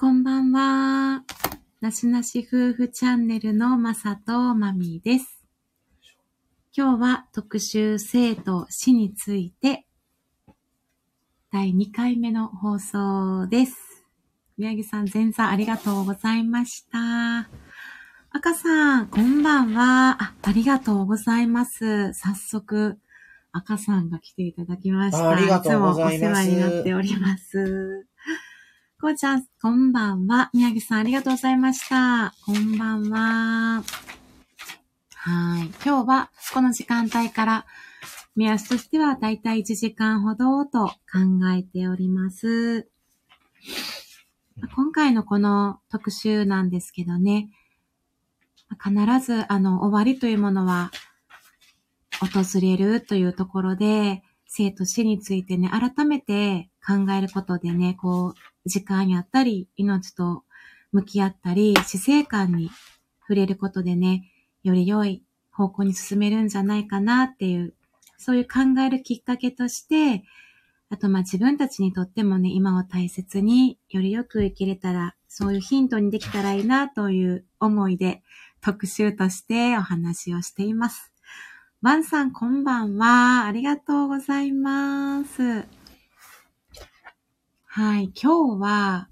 こんばんは。なしなし夫婦チャンネルのまさとまみです。今日は特集生と死について第2回目の放送です。宮城さん、前座ありがとうございました。赤さん、こんばんは。あ、ありがとうございます。早速、赤さんが来ていただきました。あありがとうございますつもお世話になっております。こうちゃん、こんばんは。宮城さん、ありがとうございました。こんばんは。はい。今日は、この時間帯から、目安としては、だいたい1時間ほどと考えております。今回のこの特集なんですけどね、必ず、あの、終わりというものは、訪れるというところで、生と死についてね、改めて考えることでね、こう、時間やったり、命と向き合ったり、死生観に触れることでね、より良い方向に進めるんじゃないかなっていう、そういう考えるきっかけとして、あとまあ自分たちにとってもね、今を大切によりよく生きれたら、そういうヒントにできたらいいなという思いで特集としてお話をしています。ワンさんこんばんは。ありがとうございます。はい、今日は、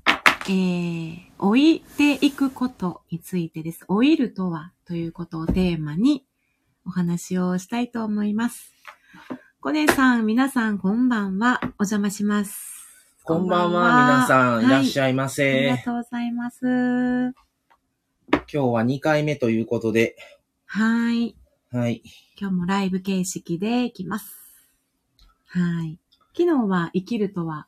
えー、老いていくことについてです。老いるとはということをテーマにお話をしたいと思います。コネさん、皆さんこんばんは。お邪魔します。こんばんは、皆さん、いらっしゃい。まありせ。がとうございます。今日は2回目ということで、はい。はい。今日もライブ形式でいきます。はい。昨日は生きるとはで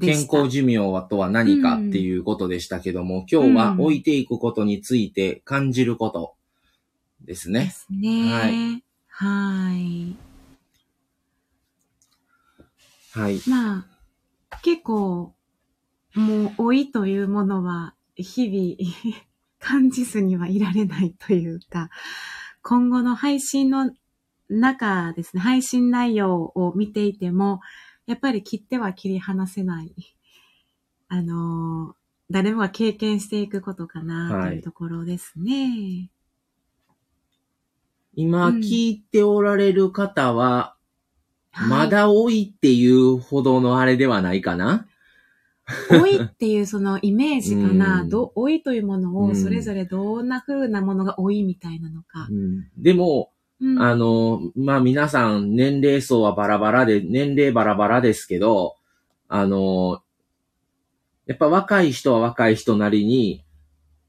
健康寿命はとは何かっていうことでしたけども、今日はうん置いていくことについて感じることですでね。すね。はい。はい。はい。まあ、結構、もう老いというものは日々 感じずにはいられないというか、今後の配信の中ですね、配信内容を見ていても、やっぱり切っては切り離せない、あの、誰もが経験していくことかなはい。というところですね。今うん聞いておられる方は、はいまだ多いっていうほどのあれではないかな？老いっていうそのイメージかな、うん。ど老いというものうん。をそれぞれどんな風なものが老いみたいなのか。うん。でも、あの、まあ、皆さん年齢層はバラバラで、年齢バラバラですけど、あの、やっぱ若い人は若い人なりに、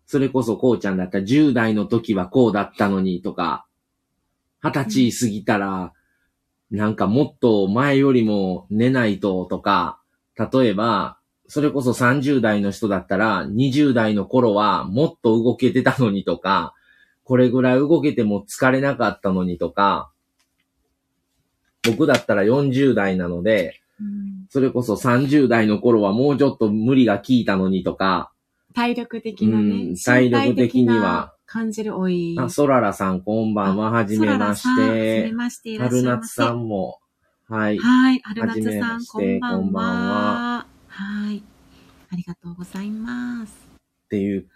それこそこうちゃんだったら10代の時はこうだったのにとか、20歳過ぎたら、なんかもっと前よりも寝ないととか、例えば、それこそ30代の人だったら、20代の頃はもっと動けてたのにとか、これぐらい動けても疲れなかったのにとか、僕だったら40代なので、うんそれこそ30代の頃はもうちょっと無理が効いたのにとか、体力的なね、うん体力的には感じる老い。あ、ソララさんこんばんは、はじめましそららさんはじめて。まして春いませ。夏さんも、はい。はい。春夏さん、こんばんは。こんばんははい。ありがとうございます。っていう、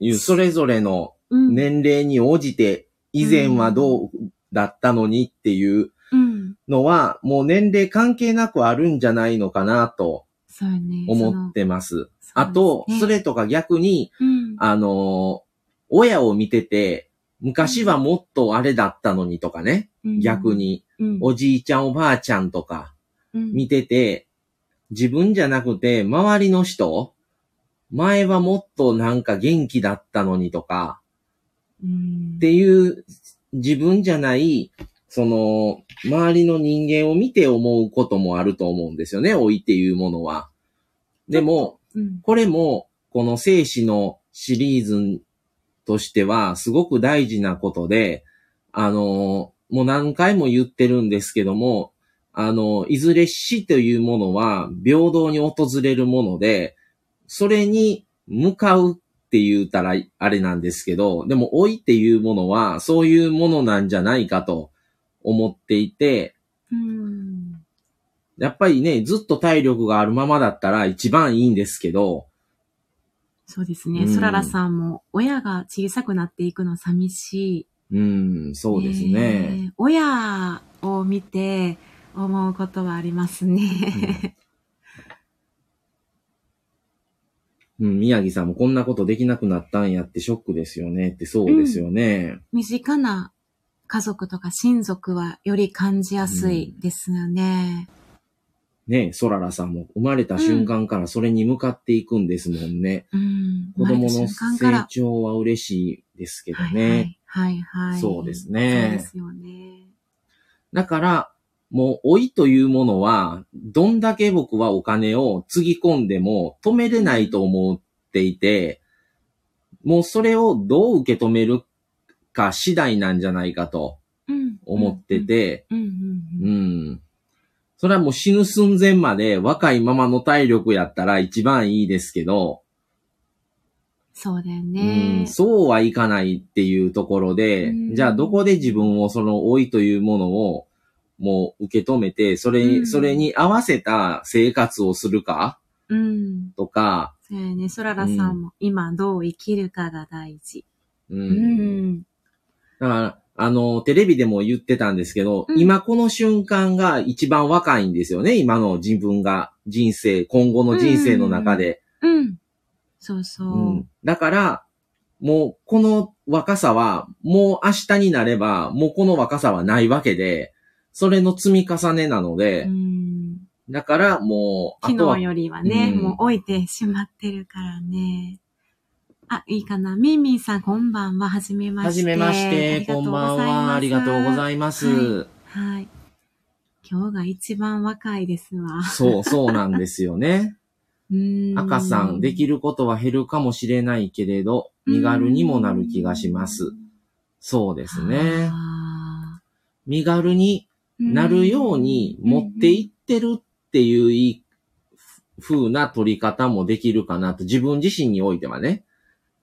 いう、それぞれのうん。年齢に応じて、以前はどうだったのにっていううん。のは、もう年齢関係なくあるんじゃないのかなと。思ってます。あと、そ、れとか逆に、うん。あのー親を見てて、昔はもっとあれだったのにとかね、うん逆、に、うんおじいちゃんおばあちゃんとかうん見てて、自分じゃなくて周りの人、前はもっとなんか元気だったのにとか、うんっていう自分じゃない、その、周りの人間を見て思うこともあると思うんですよね、老いっていうものは。でも、うん。これも、この生死のシリーズとしては、すごく大事なことで、あの、もう何回も言ってるんですけども、あの、いずれ死というものは平等に訪れるもので、それに向かうって言うたらあれなんですけど、でも老いっていうものはそういうものなんじゃないかと思っていて、うん。やっぱりね、ずっと体力があるままだったら一番いいんですけど、そうですね。うんそららさんも、親が小さくなっていくの寂しい。うん、そうですね。えー親を見て思うことはありますね。うん、宮城さんもこんなことできなくなったんやってショックですよねってそうですよね。身近な家族とか親族はより感じやすいですよね。ねソララさんも生まれた瞬間からそれに向かっていくんですもんね。うん。子供の成長は嬉しいですけどはいね。はい、はいはい。そうですねそうですよね。だから、もう老いというものは、どんだけ僕はお金をつぎ込んでも止めれないと思っていて、もうそれをどう受け止めるか次第なんじゃないかとうん。思ってて、うん。それはもう死ぬ寸前まで若いままの体力やったら一番いいですけど、そうだようねん、。そうはいかないっていうところで、うん。じゃあどこで自分をその老いというものをもう受け止めて、それ、うんそれに合わせた生活をするかうん。とか、そうやね。そららさんも今どう生きるかが大事。うん。うん。だから、あの、テレビでも言ってたんですけど、うん今この瞬間が一番若いんですよね。今の自分が人生、今後の人生の中で。うん。そうそう。うんだから、もうこの若さは、もう明日になれば、もうこの若さはないわけで、それの積み重ねなので、うんだからもう、昨日、よりはね、うんもう置いてしまってるからね。あ、いいかな。ミンミンさん、こんばんは。はじめまして。はじめまして、こんばんは。ありがとうございいます。ははい。今日が一番若いですわ。そう、そうなんですよね。うん赤さん、できることは減るかもしれないけれど、身軽にもなる気がします。。そうですね。あ身軽にーなるように持っていってるっていう風な取り方もできるかなと、自分自身においてはね、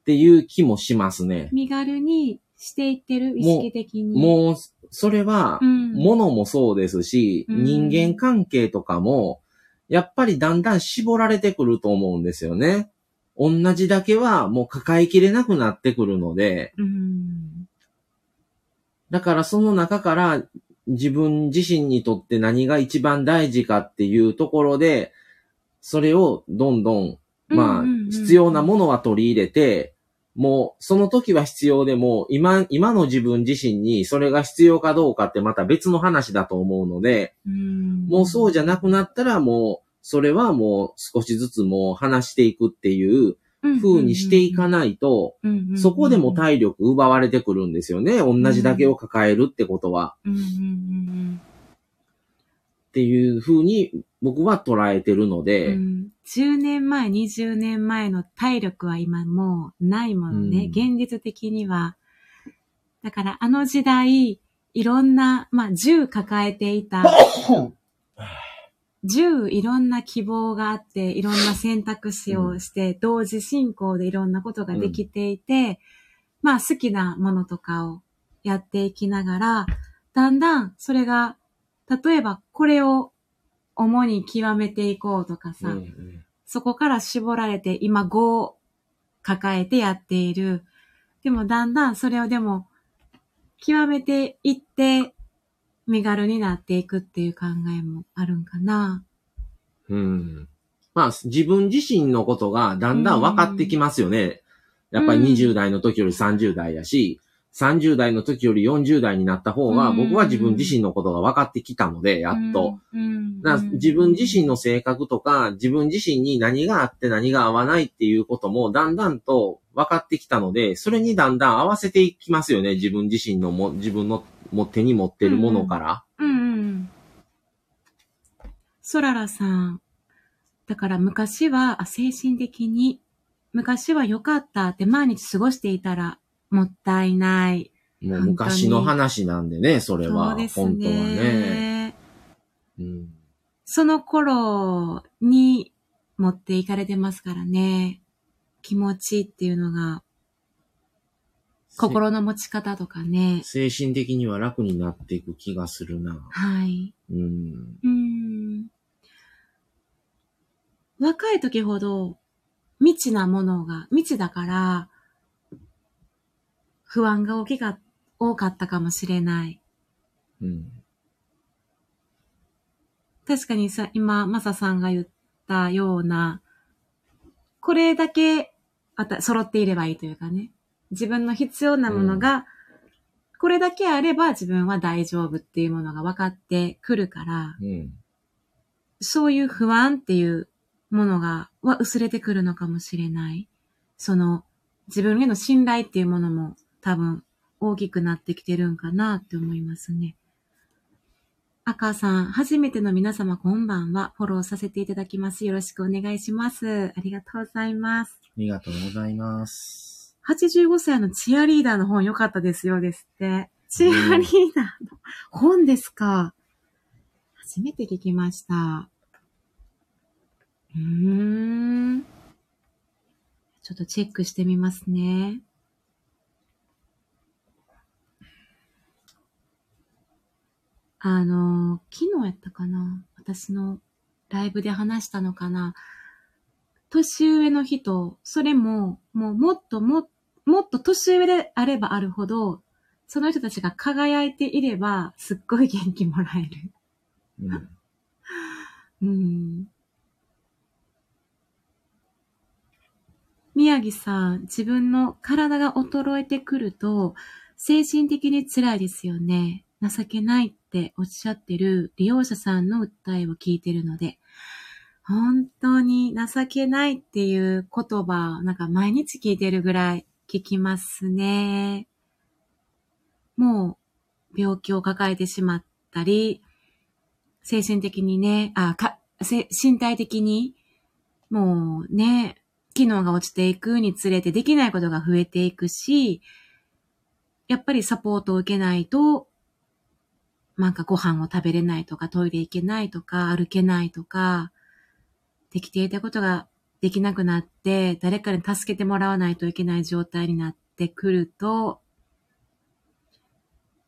っていう気もしますね。身軽にしていってる、意識的に。もう、それはう、ん、物もそうですし、うん人間関係とかも、やっぱりだんだん絞られてくると思うんですよね。同じだけはもう抱えきれなくなってくるので、うん。だからその中から自分自身にとって何が一番大事かっていうところで、それをどんどん、まあ必要なものは取り入れて、もうその時は必要でも、今、今の自分自身にそれが必要かどうかってまた別の話だと思うので、うん。もうそうじゃなくなったらもう、それはもう少しずつもう話していくっていう風にしていかないと、そこでも体力奪われてくるんですよね。同じだけを抱えるってことは。っていう風に僕は捉えてるのうんで、うん10年前、20年前の体力は今もうないものね。うん現実的には。だからあの時代、いろんな、まあ銃抱えていた、10いろんな希望があって、いろんな選択肢をして、同時進行でいろんなことができていて、まあ好きなものとかをやっていきながら、だんだんそれが、例えばこれを主に極めていこうとかさ、うんうん。そこから絞られて今5を抱えてやっている。でもだんだんそれをでも極めていって身軽になっていくっていう考えもあるんかな。うん。まあ、自分自身のことがだんだん分かってきますよね。やっぱり20代の時より30代やし、30代の時より40代になった方が、うん僕は自分自身のことが分かってきたので、やっと。うん。自分自身の性格とか、自分自身に何があって何が合わないっていうこともだんだんと分かってきたので、それにだんだん合わせていきますよね。自分自身のも、自分のも手に持ってるものから？うんうん。ソララさん。だから昔は、あ精神的に、昔は良かったって毎日過ごしていたらもったいない。もう昔の話なんでね、それは。そうです本当はね。ね。うんその頃に持っていかれてますからね。気持ちっていうのが、心の持ち方とかね。精神的には楽になっていく気がするな。はい。うん。うーん。若い時ほど、未知なものが、未知だから、不安が大きか、多かったかもしれない。うん。確かにさ、今、マサさんが言ったような、これだけ、あた、揃っていればいいというかね。自分の必要なものが、これだけあれば自分は大丈夫っていうものが分かってくるから、うん。そういう不安っていうものが、は薄れてくるのかもしれない。その、自分への信頼っていうものも多分大きくなってきてるんかなって思いますね。赤さん、初めての皆様こんばんは。フォローさせていただきます。よろしくお願いします。ありがとうございます。ありがとうございます。85歳のチアリーダーの本良かったですよですって。チアリーダーの本ですか。初めて聞きました。うーん。ちょっとチェックしてみますね。あの、昨日やったかな私のライブで話したのかな年上の人、それも、もうもっとも、もっと年上であればあるほど、その人たちが輝いていれば、すっごい元気もらえる。うん。うん。宮城さん、自分の体が衰えてくると、精神的に辛いですよね。情けないっておっしゃってる利用者さんの訴えを聞いてるので、本当に情けないっていう言葉、なんか毎日聞いてるぐらい聞きますね。もう病気を抱えてしまったり、精神的にね、あ、か、身体的に、もうね、機能が落ちていくにつれてできないことが増えていくし、やっぱりサポートを受けないと、なんかご飯を食べれないとか、トイレ行けないとか、歩けないとか、できていたことができなくなって、誰かに助けてもらわないといけない状態になってくると、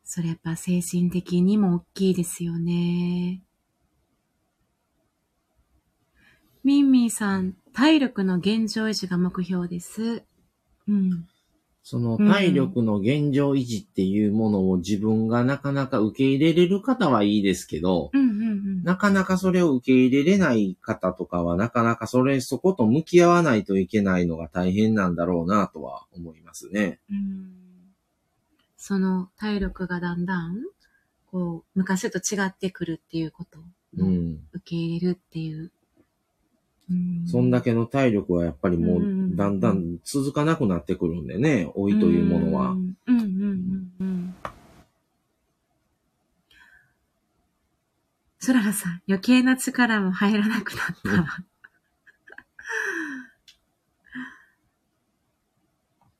それやっぱ精神的にも大きいですよね。ミンミンさん、体力の現状維持が目標です。うん。その体力の現状維持っていうものを自分がなかなか受け入れれる方はいいですけど、うん。なかなかそれを受け入れれない方とかは、なかなかそれ、そこと向き合わないといけないのが大変なんだろうなとは思いますね。うんその体力がだんだん、こう、昔と違ってくるっていうことをうん。受け入れるっていう。うんそんだけの体力はやっぱりもうんう、だんだん続かなくなってくるんでね、老いというものはう。んうんうんうんうん。そららさん、余計な力も入らなくなった。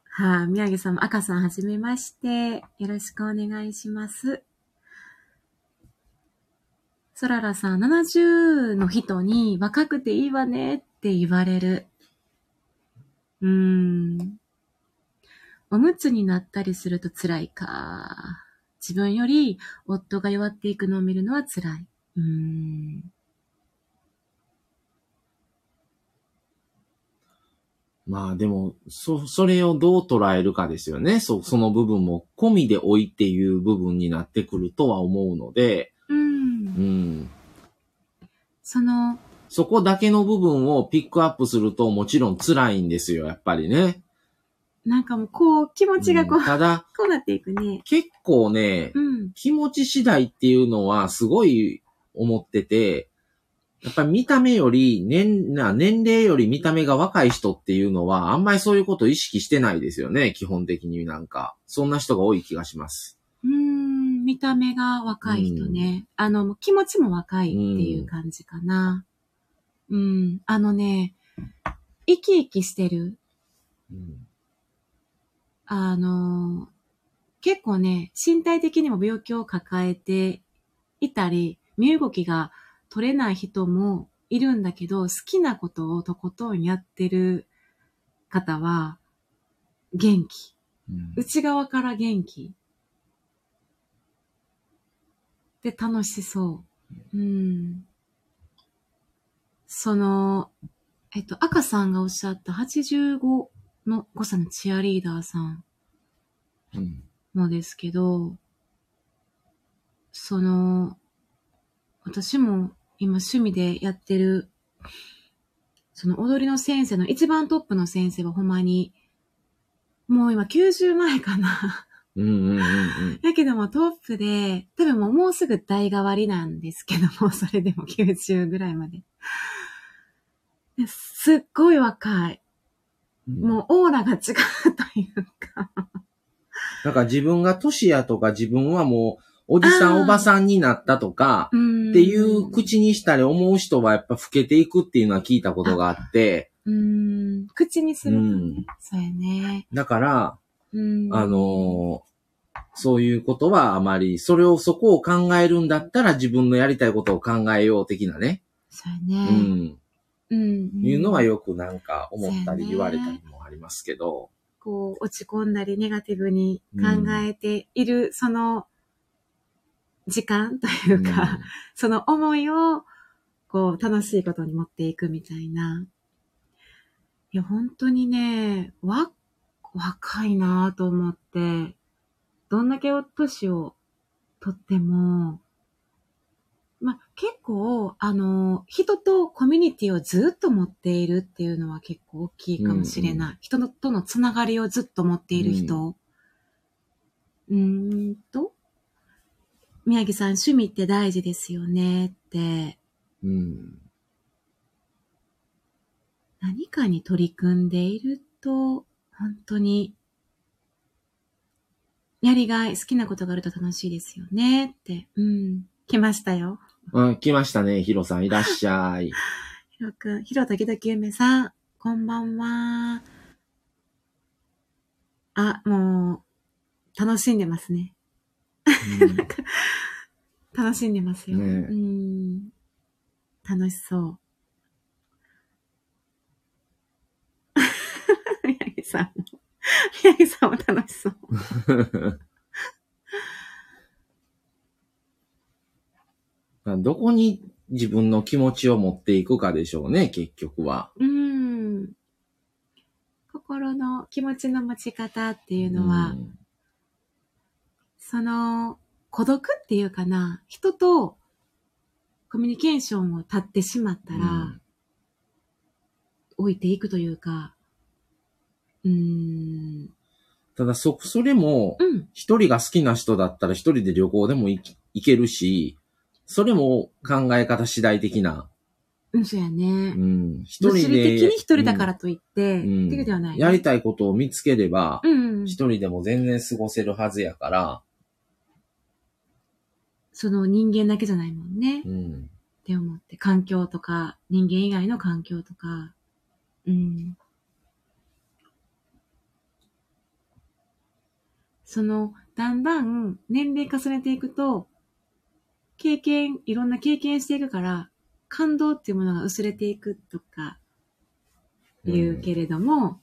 はあ、宮城さんも赤さんはじめまして。よろしくお願いします。そららさん、70の人に若くていいわねって言われる。うーん。おむつになったりすると辛いか。自分より夫が弱っていくのを見るのは辛い。うーん。まあでも、そ、それをどう捉えるかですよね。そ、その部分も込みで老いっていう部分になってくるとは思うので、うんう。ん。その、そこだけの部分をピックアップするともちろん辛いんですよ、やっぱりね。なんかもうこう、気持ちがこう、うんただ、こうなっていくね。結構ね、うん。気持ち次第っていうのはすごい思ってて、やっぱり見た目より、年、な、年齢より見た目が若い人っていうのは、あんまりそういうことを意識してないですよね、基本的になんか。そんな人が多い気がします。うーん、見た目が若い人ね。あの、気持ちも若いっていう感じかな。うん、あのね、生き生きしてる。うん。あの、結構ね、身体的にも病気を抱えていたり、身動きが取れない人もいるんだけど、好きなことをとことんやってる方は、元気。うん内側から元気。で、楽しそう。うん。その、えっと、赤さんがおっしゃった85の5歳のチアリーダーさんうん。もですけど、その、私も今趣味でやってる、その踊りの先生の一番トップの先生はほんまに、もう今90前かな。うんうんうんうん。だけどもトップで、多分もうもうすぐ代替わりなんですけども、それでも90ぐらいまで。ですっごい若い。もうオーラが違うというか。なんか自分が年やとか自分はもうおじさんおばさんになったとか、っっていう口にしたり思う人はやっぱ老けていくっていうのは聞いたことがあって、うーん。口にすうるとね。ん。そうやね。だから、うん。あのーそういうことはあまり、それをそこを考えるんだったら自分のやりたいことを考えよう的なね、そうやうね。ん、うん。いうのはよくなんか思ったり言われたりもありますけど、こう、落ち込んだり、ネガティブに考えている、その、時間というか、その思いを、こう、楽しいことに持っていくみたいな。いや、本当にね、わ、若いなぁと思って、どんだけ年をとっても、まあ、結構、あの、人とコミュニティをずっと持っているっていうのは結構大きいかもしれない。人のとのつながりをずっと持っている人。うーんと、宮城さん、趣味って大事ですよねって、うん。何かに取り組んでいると、本当に、やりがい、好きなことがあると楽しいですよねって。うん。来ましたよ。あ来ましたね、ヒロさんいらっしゃい。ひろくん、ひろときどきゆめさん、こんばんは。あ、もう、楽しんでますね。うん楽しんでますよ。ねえうん。楽しそう。宮城さんも、宮城さんも楽しそう。どこに自分の気持ちを持っていくかでしょうね、結局は。うん。心の気持ちの持ち方っていうのは、うんその、孤独っていうかな、人とコミュニケーションを立ってしまったら、うん置いていくというか、うーん、ただそ、それも、うん、一人が好きな人だったら一人で旅行でも行けるし、それも考え方次第的な。うん、そうやねう。ん。一物人で。理的に一人だからといって、うんっていうではない、やりたいことを見つければ、うん、一人でも全然過ごせるはずやから、その人間だけじゃないもんね。っうん。て思って、環境とか、人間以外の環境とか、うん。その、だんだん年齢重ねていくと、経験、いろんな経験していくから、感動っていうものが薄れていくとか言うけれども、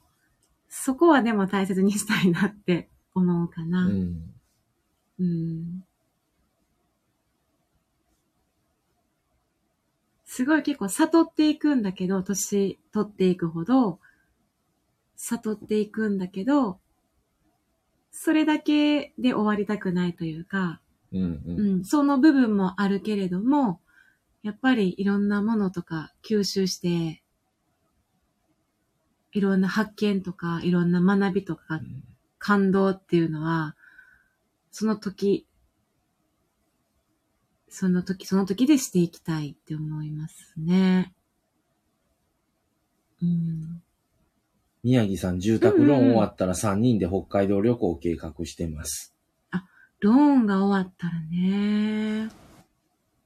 そこはでも大切にしたいなって思うかうな。ん。うんすごい結構悟っていくんだけど、年取っていくほど、悟っていくんだけど、それだけで終わりたくないというか、うん。う。うんん、その部分もあるけれども、やっぱりいろんなものとか吸収して、いろんな発見とか、いろんな学びとか、感動っていうのは、その時、その時、その時でしていきたいって思いますね。うん。宮城さん、住宅ローン終わったら3人で北海道旅行を計画してます。ローンが終わったらね。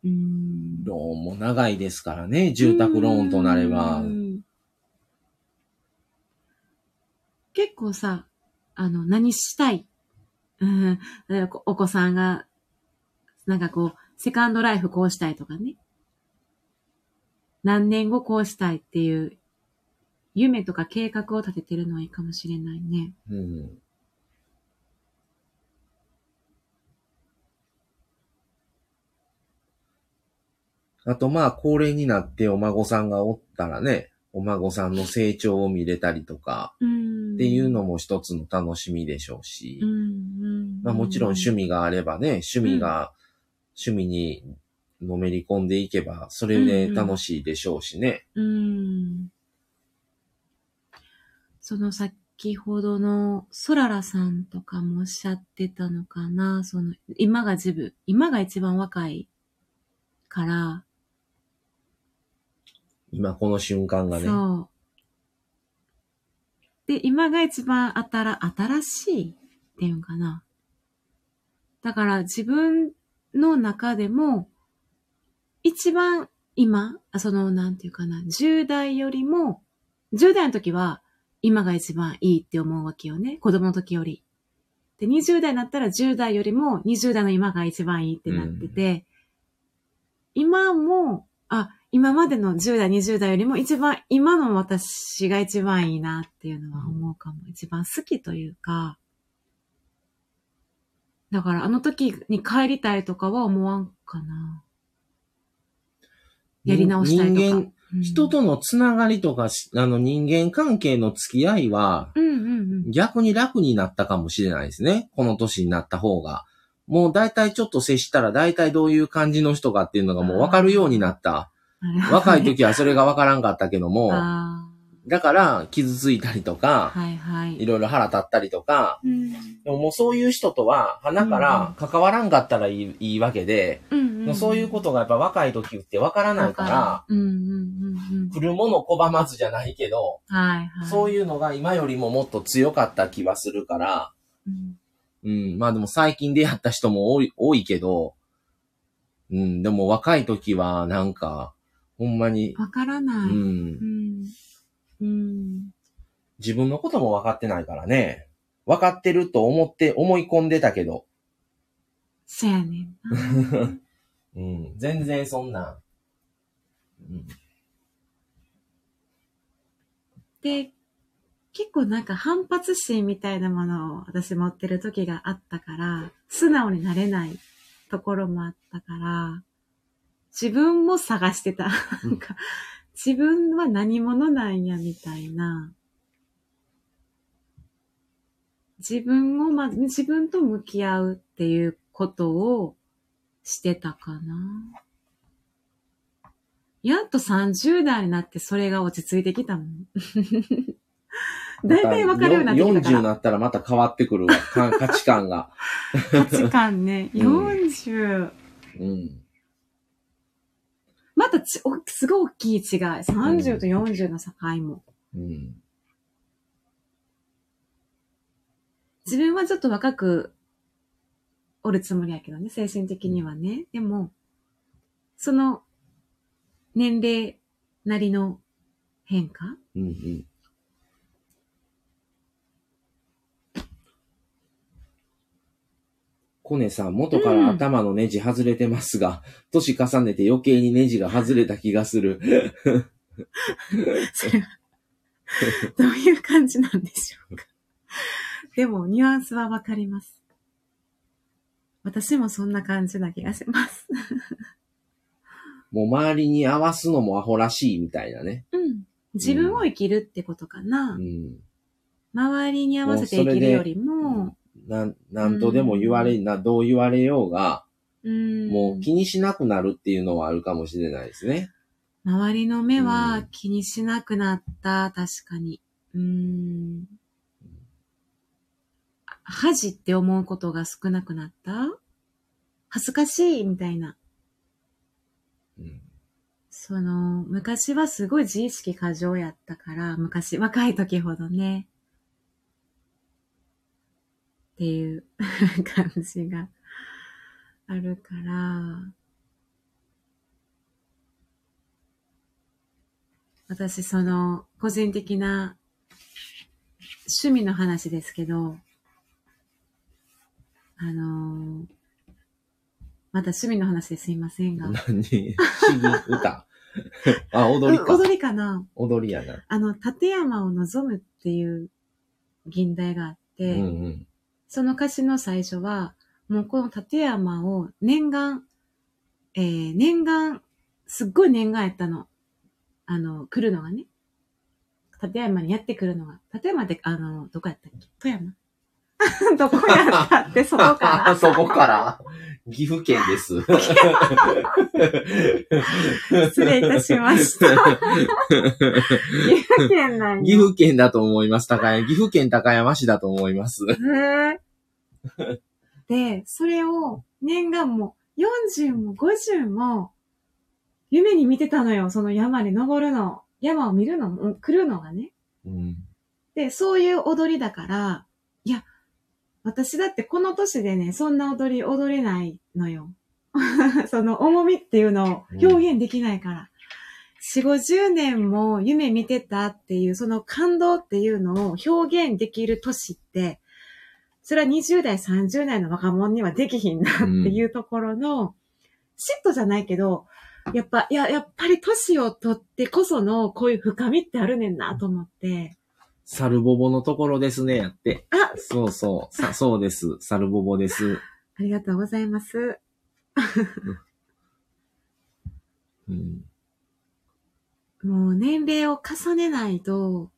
うん。ローンも長いですからね、住宅ローンとなればう。ん結構さ、あの、何したい？うん。お子さんが、なんかこう、セカンドライフこうしたいとかね。何年後こうしたいっていう、夢とか計画を立ててるのはいいかもしれないね。うん。あとまあ、高齢になってお孫さんがおったらね、お孫さんの成長を見れたりとか、うん。っていうのも一つの楽しみでしょうし、うん、うん。まあもちろん趣味があればね、趣味が、趣味にのめり込んでいけば、それで楽しいでしょうしね。うん。その先ほどのソララさんとかもおっしゃってたのかな。その、今が自分、今が一番若いから、今この瞬間がね。そう。で、今が一番新、新しいっていうんかな。だから自分の中でも、一番今、その、なんていうかな、10代よりも、10代の時は今が一番いいって思うわけよね。子供の時より。で、20代になったら10代よりも20代の今が一番いいってなってて、今も、あ、今までの10代、20代よりも一番、今の私が一番いいなっていうのは思うかも。一番好きというか、だからあの時に帰りたいとかは思わんかな。やり直したいとか。人間、うん人とのつながりとかし、あの人間関係の付き合いは。逆に楽になったかもしれないですね。この年になった方が。もう大体ちょっと接したら大体どういう感じの人かっていうのがもう分かるようになった。若い時はそれが分からんかったけども、あだから傷ついたりとあ、か、はいはい。いろいろ腹立ったりとか、うんでももうそういう人とは鼻から関わらんかったらいい,、いいわけで、うんうん、そういうことがやっぱ若い時って分からないから、うんうんうんうん。来るもの拒まずじゃないけど、はいはい。そういうのが今よりももっと強かった気はするから、うん。うん、まあでも最近出会った人も多い、多いけど、うん、でも若い時はなんか、ほんまに、わからない。う、うんん。うん。自分のことも分かってないからね。分かってると思って、思い込んでたけど、そやねんな。うん、全然そんな、うん、で、結構なんか反発心みたいなものを私持ってる時があったから、素直になれないところもあったから、自分も探してた。うんなんか、自分は何者なんやみたいな。自分をまず、自分と向き合うっていうことをしてたかな。やっと30代になってそれが落ち着いてきたもん。大体わかるようになってきたか40にら。なったらまた変わってくるわ。か価値観が。価値観ね。うん40。うん。またちおすごい大きい違い。30と40の境も。うん。自分はちょっと若くおるつもりやけどね、精神的にはね。でも、その年齢なりの変化うんうん。コネさん、元から頭のネジ外れてますが、年重ねて余計にネジが外れた気がする。それは、どういう感じなんでしょうか。でも、ニュアンスはわかります。私もそんな感じな気がします。もう周りに合わすのもアホらしいみたいなね。うん。自分を生きるってことかな。うん。周りに合わせて生きるよりも、なん、なんとでも言われ、な、どう言われようが、うん。もう気にしなくなるっていうのはあるかもしれないですね。周りの目うはん気にしなくなった、確かに。うん。恥って思うことが少なくなった？恥ずかしいみたいな。うん。その、昔はすごい自意識過剰やったから、昔、若い時ほどね。っていう 感じがあるから、私、その、個人的な趣味の話ですけど、あのーまた趣味の話ですいませんが。何？詩吟歌？あ、踊りか。う踊りかな踊りやな。あの、立山を望むっていう銀題があって、うんうん。その歌詞の最初は、もうこの立山を念願、えー、念願、すっごい念願やったの。あの、来るのがね。立山にやってくるのが、立山って、あの、どこやったっけ？富山？どこやったって、そこから。そこから、岐阜県です。失礼いたしました。岐阜県なん岐阜県だと思います。高山、岐阜県高山市だと思います。へー で、それを念願も40も50も夢に見てたのよ。その山に登るの。山を見るのも、来るのがね。うん。で、そういう踊りだから、いや、私だってこの年でね、そんな踊り踊れないのよ。その重みっていうのを表現できないから。4、50年も夢見てたっていう、その感動っていうのを表現できる年って、それは20代、30代の若者にはできひんなっていうところの、嫉妬じゃないけど、やっぱ、いや、やっぱり年を取ってこそのこういう深みってあるねんなと思って、サルボボのところですね、やって。あ、そうそう。さ、そうです。サルボボです。ありがとうございます。うん。もう年齢を重ねないと、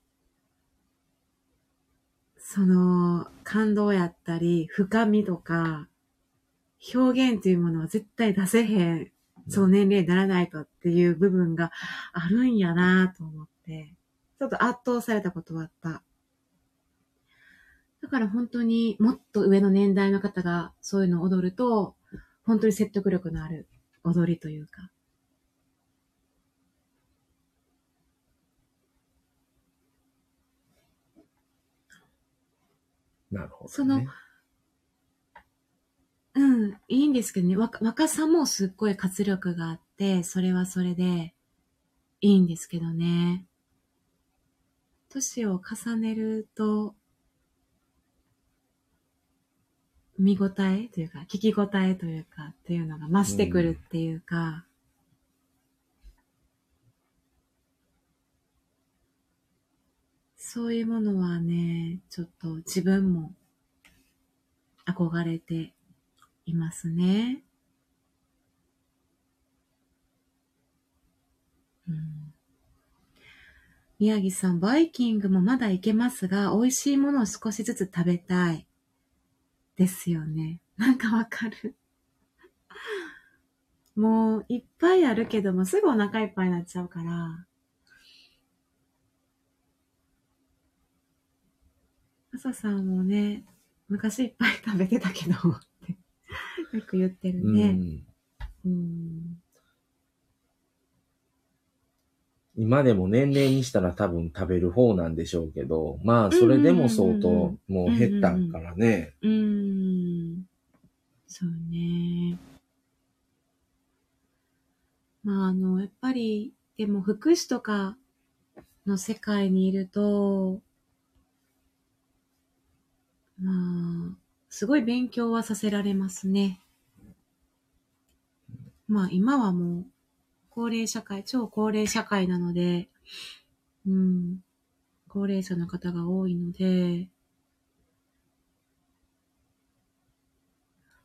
その感動やったり、深みとか、表現というものは絶対出せへん。その年齢にならないとっていう部分があるんやなと思って、ちょっと圧倒されたことはあった。だから本当にもっと上の年代の方がそういうのを踊ると、本当に説得力のある踊りというか、なるほど、ね。そのうん、いいんですけどね、若若さもすっごい活力があって、それはそれでいいんですけどね。年を重ねると、見応えというか、聞き応えというか、っていうのが増してくるっていうか、そういうものはね、ちょっと自分も憧れていますね。うん、宮城さん、バイキングもまだ行けますが、美味しいものを少しずつ食べたい。ですよね。なんかわかる。もういっぱいあるけども、すぐお腹いっぱいになっちゃうから。朝さんもね、昔いっぱい食べてたけど、ってよく言ってるうね。ん。うん。今でも年齢にしたら多分食べる方なんでしょうけど、まあ、それでも相当うんうんうんうんもう減ったからね。うーん。そうね。まあ、あの、やっぱり、でも福祉とかの世界にいると、まあ、すごい勉強はさせられますね。まあ、今はもう、高齢社会、超高齢社会なので、うん、高齢者の方が多いので、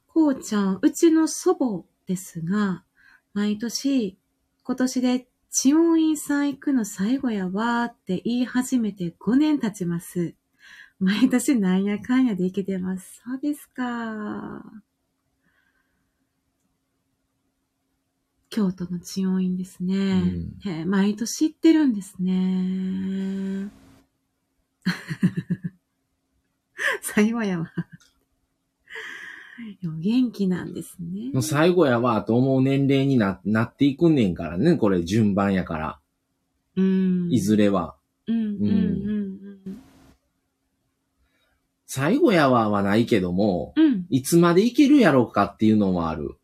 こうちゃん、うちの祖母ですが、毎年、今年で知音院さん行くの最後やわーって言い始めて5年経ちます。毎年なんやかんやで行けてます。そうですか。京都の知音院ですね。うん毎年行ってるんですね。最後やわ。元気なんですね。最後やわと思う年齢にななっていくんねんからね、これ順番やから。うん。いずれは。うんうんうんうん。最後やわはないけども、うん。いつまでいけるやろうかっていうのもある。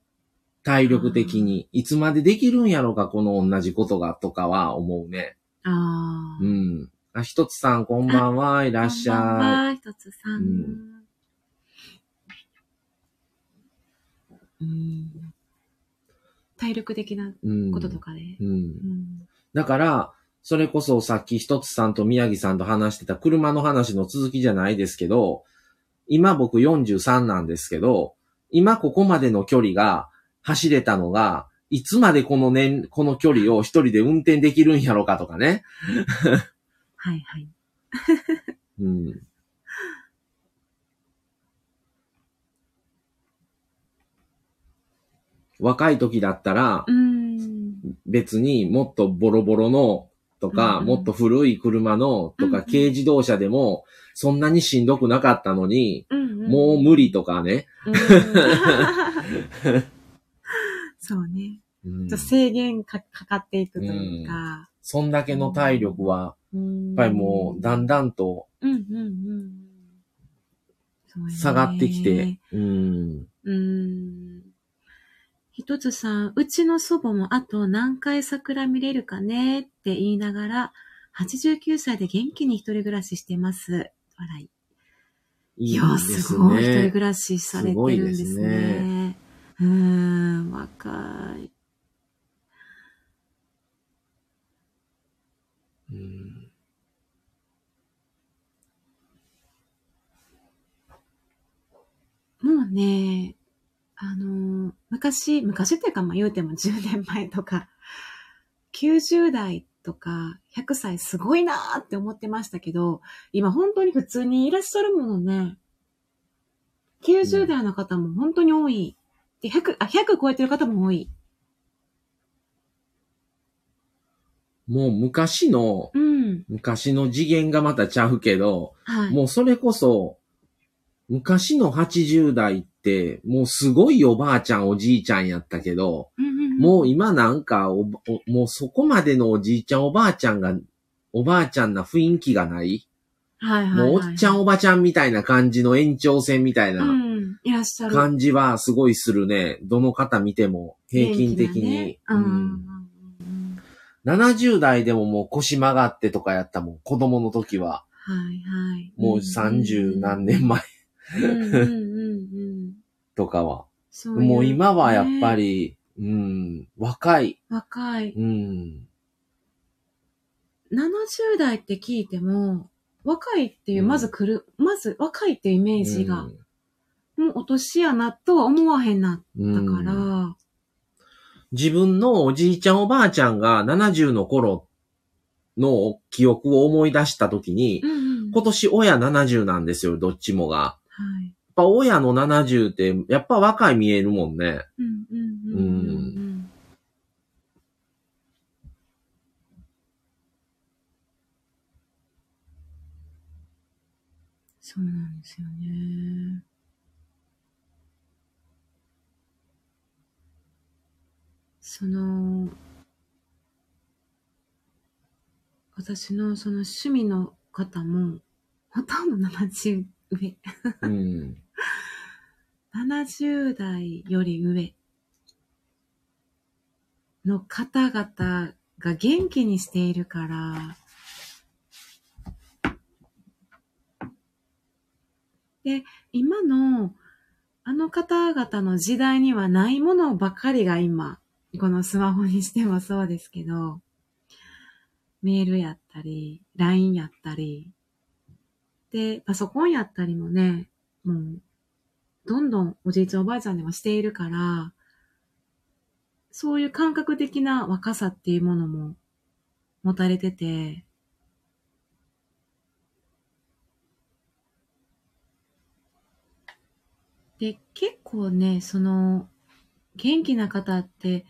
体力的に。いつまでできるんやろうか、この同じことが、とかは思うね。ああ。うん。あ、ひとつさん、こんばんは。いらっしこんばんゃい。は、一つさん。うんうん体力的なうん。こととかで。うんう。ん。だから、それこそさっきひとつさんと宮城さんと話してた車の話の続きじゃないですけど、今僕43なんですけど、今ここまでの距離が走れたのが、いつまでこの年、この距離を一人で運転できるんやろかとかね。はいはい。うん。若い時だったらう、ん。別にもっとボロボロのとか、うんもっと古い車のとか、うんうん。軽自動車でも、そんなにしんどくなかったのに、うんうん。もう無理とかね。うん そうね。制限かかかっていくというか。そんだけの体力は、ややっぱりもう、だんだんと下がってきて、うん。うん。ひとつさん、うちの祖母もあと何回桜見れるかねって言いながら、89歳で元気に一人暮らししてます。笑い。いや、すすごい。一人ね。暮らしされてるんですすごいね。うーん、若い。うんもうね、あの、昔、昔っていうかまあ言うても10年前とか、90代とか100歳すごいなーって思ってましたけど、今本当に普通にいらっしゃるものね。90代の方も本当に多い。で、100、あ、100超えてる方も多い。もう昔の、うん。昔の次元がまたちゃうけど、はい。もうそれこそ、昔の80代って、もうすごいおばあちゃんおじいちゃんやったけど、うんうんうんもう今なんかおばおもうそこまでのおじいちゃんおばあちゃんが、おばあちゃんな雰囲気がない？はいはいはい、もうおっちゃんおばちゃんみたいな感じの延長線みたいな。感じはすごいするね。どの方見ても平均的に。ねううんんうんうん。70代でももう腰曲がってとかやったもん。子供の時は。はいはい。もう30何年前うん。とかは。そうもう今はやっぱねり、うん、若い。若い。うん。70代って聞いても、若いっていう、うんまず来る、まず若いっていうイメージが、うんもうお年やなとは思わへんなったうんから、自分のおじいちゃんおばあちゃんが70の頃の記憶を思い出した時に、うんうん。今年親70なんですよ、どっちもが。はい。やっぱ親の70って、やっぱ若い見えるもんね。うんうんうんうんうん。そうなんですよね。その、私のその趣味の方も、ほとんど70上。うん。70代より上の方々が元気にしているから、で、今のあの方々の時代にはないものばかりが今、このスマホにしてもそうですけど、メールやったり、LINE やったり、で、パソコンやったりもね、もうどんどんおじいちゃんおばあちゃんでもしているから、そういう感覚的な若さっていうものも持たれてて、で、結構ね、その、元気な方って、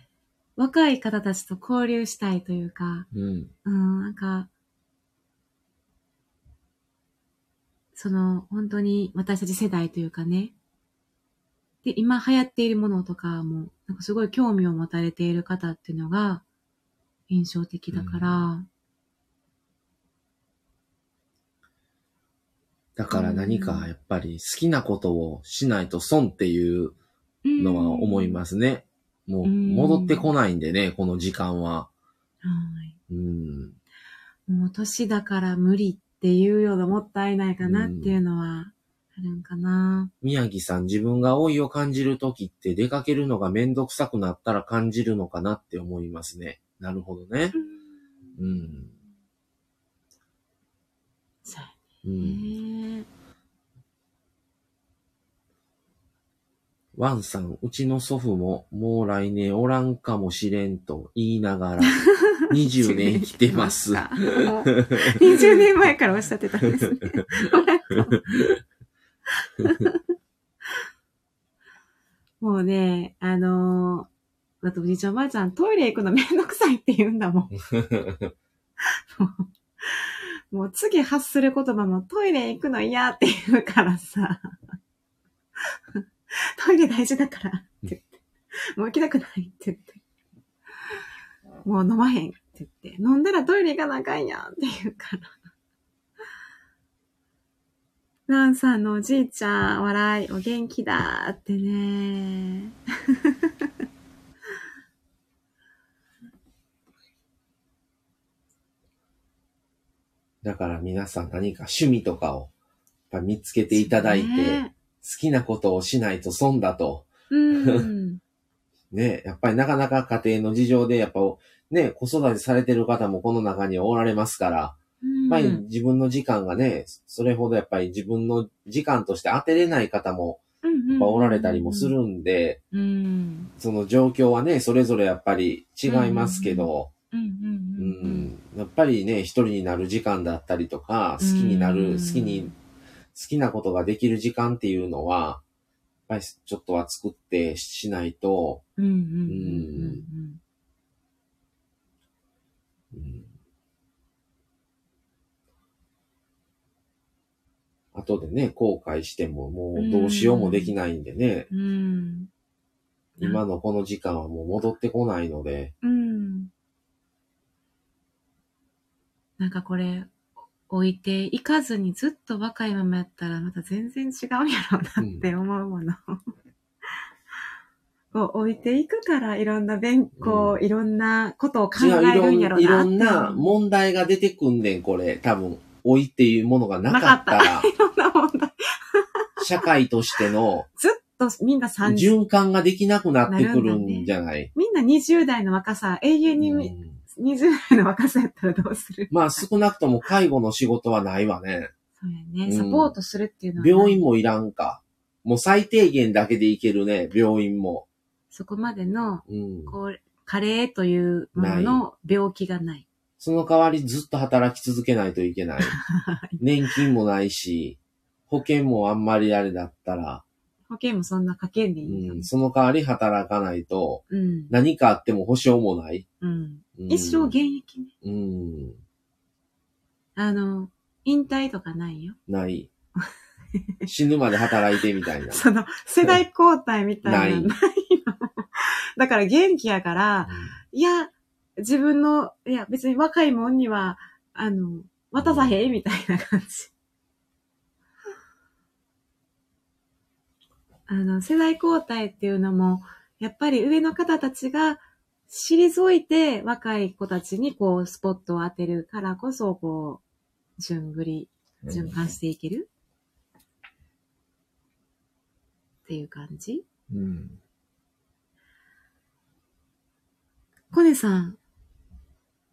若い方たちと交流したいというか、うん。うん、なんか、その、本当に私たち世代というかね。で、今流行っているものとかも、なんかすごい興味を持たれている方っていうのが印象的だから、だから何かやっぱり好きなことをしないと損っていうのは思いますね。もううん戻ってこないんでね、この時間は。す。はい。うん。もう年だから無理っていうようなもったいないかなっていうのはあるんかな。宮城さん、自分が老いを感じるときって出かけるのがめんどくさくなったら感じるのかなって思いますね。なるほどね。うん。そううやん。ね。ワンさん、うちの祖父ももう来年おらんかもしれんと言いながら、20年来てます。20年前からおっしゃってたんですね。もうね、あのーだっておじいちゃんおばあちゃんトイレ行くのめんどくさいって言うんだもん。もう次発する言葉もトイレ行くの嫌って言うからさ。トイレ大事だからって言って。もう行きたくないって言って。もう飲まへんって言って。飲んだらトイレ行かなあかんやんって言うから。ランさんのおじいちゃん、笑い、お元気だってね。だから皆さん何か趣味とかをやっぱ見つけていただいて、ね好きなことをしないと損だと。うん。ね、やっぱりなかなか家庭の事情で、やっぱね、子育てされてる方もこの中にはおられますから、やっぱり自分の時間がね、それほどやっぱり自分の時間として当てれない方もやっぱおられたりもするんで、うん。その状況はね、それぞれやっぱり違いますけど、やっぱりね、一人になる時間だったりとか、好きになうん。る、好きに、好きなことができる時間っていうのは、やっぱりちょっとは作ってしないと、うん。うん。うん。うん後でね、後悔してももうどうしようもできないんでね、うん。うん。今のこの時間はもう戻ってこないので、うん。なんかこれ、置いていかずにずっと若いままやったらまた全然違うんやろうなって思うもの。こう置いていくからいろんな勉強、いろんなことを考えるろんんやろうな。いろんな問題が出てくんねん、これ。多分、老いっていうものがなかったら、いろんな問題。社会としてのずっとみんな30、循環ができなくなってくるんじゃない、みんな20代の若さ、永遠にうん20代の若さやったらどうする？まあ少なくとも介護の仕事はないわね。そうやね。うんサポートするっていうのは。病院もいらんか。もう最低限だけでいけるね、病院も。そこまでの、うん。こう、加齢というものの病気がない。その代わりずっと働き続けないといけない。年金もないし、保険もあんまりあれだったら、保険もそんなかけんでいいようん、その代わり働かないと、うん。何かあっても保証もない。うん。うん一生現役ね。うん、あの、引退とかないよ。ない。死ぬまで働いてみたいな。その、世代交代みたいなない。だから元気やから、いや、自分の、いや、別に若いもんには、あの、渡さへんみたいな感じ。あの、世代交代っていうのも、やっぱり上の方たちが退いて若い子たちにこうスポットを当てるからこそ、こう、順繰り、うん循環していけるっていう感じうん。コネさん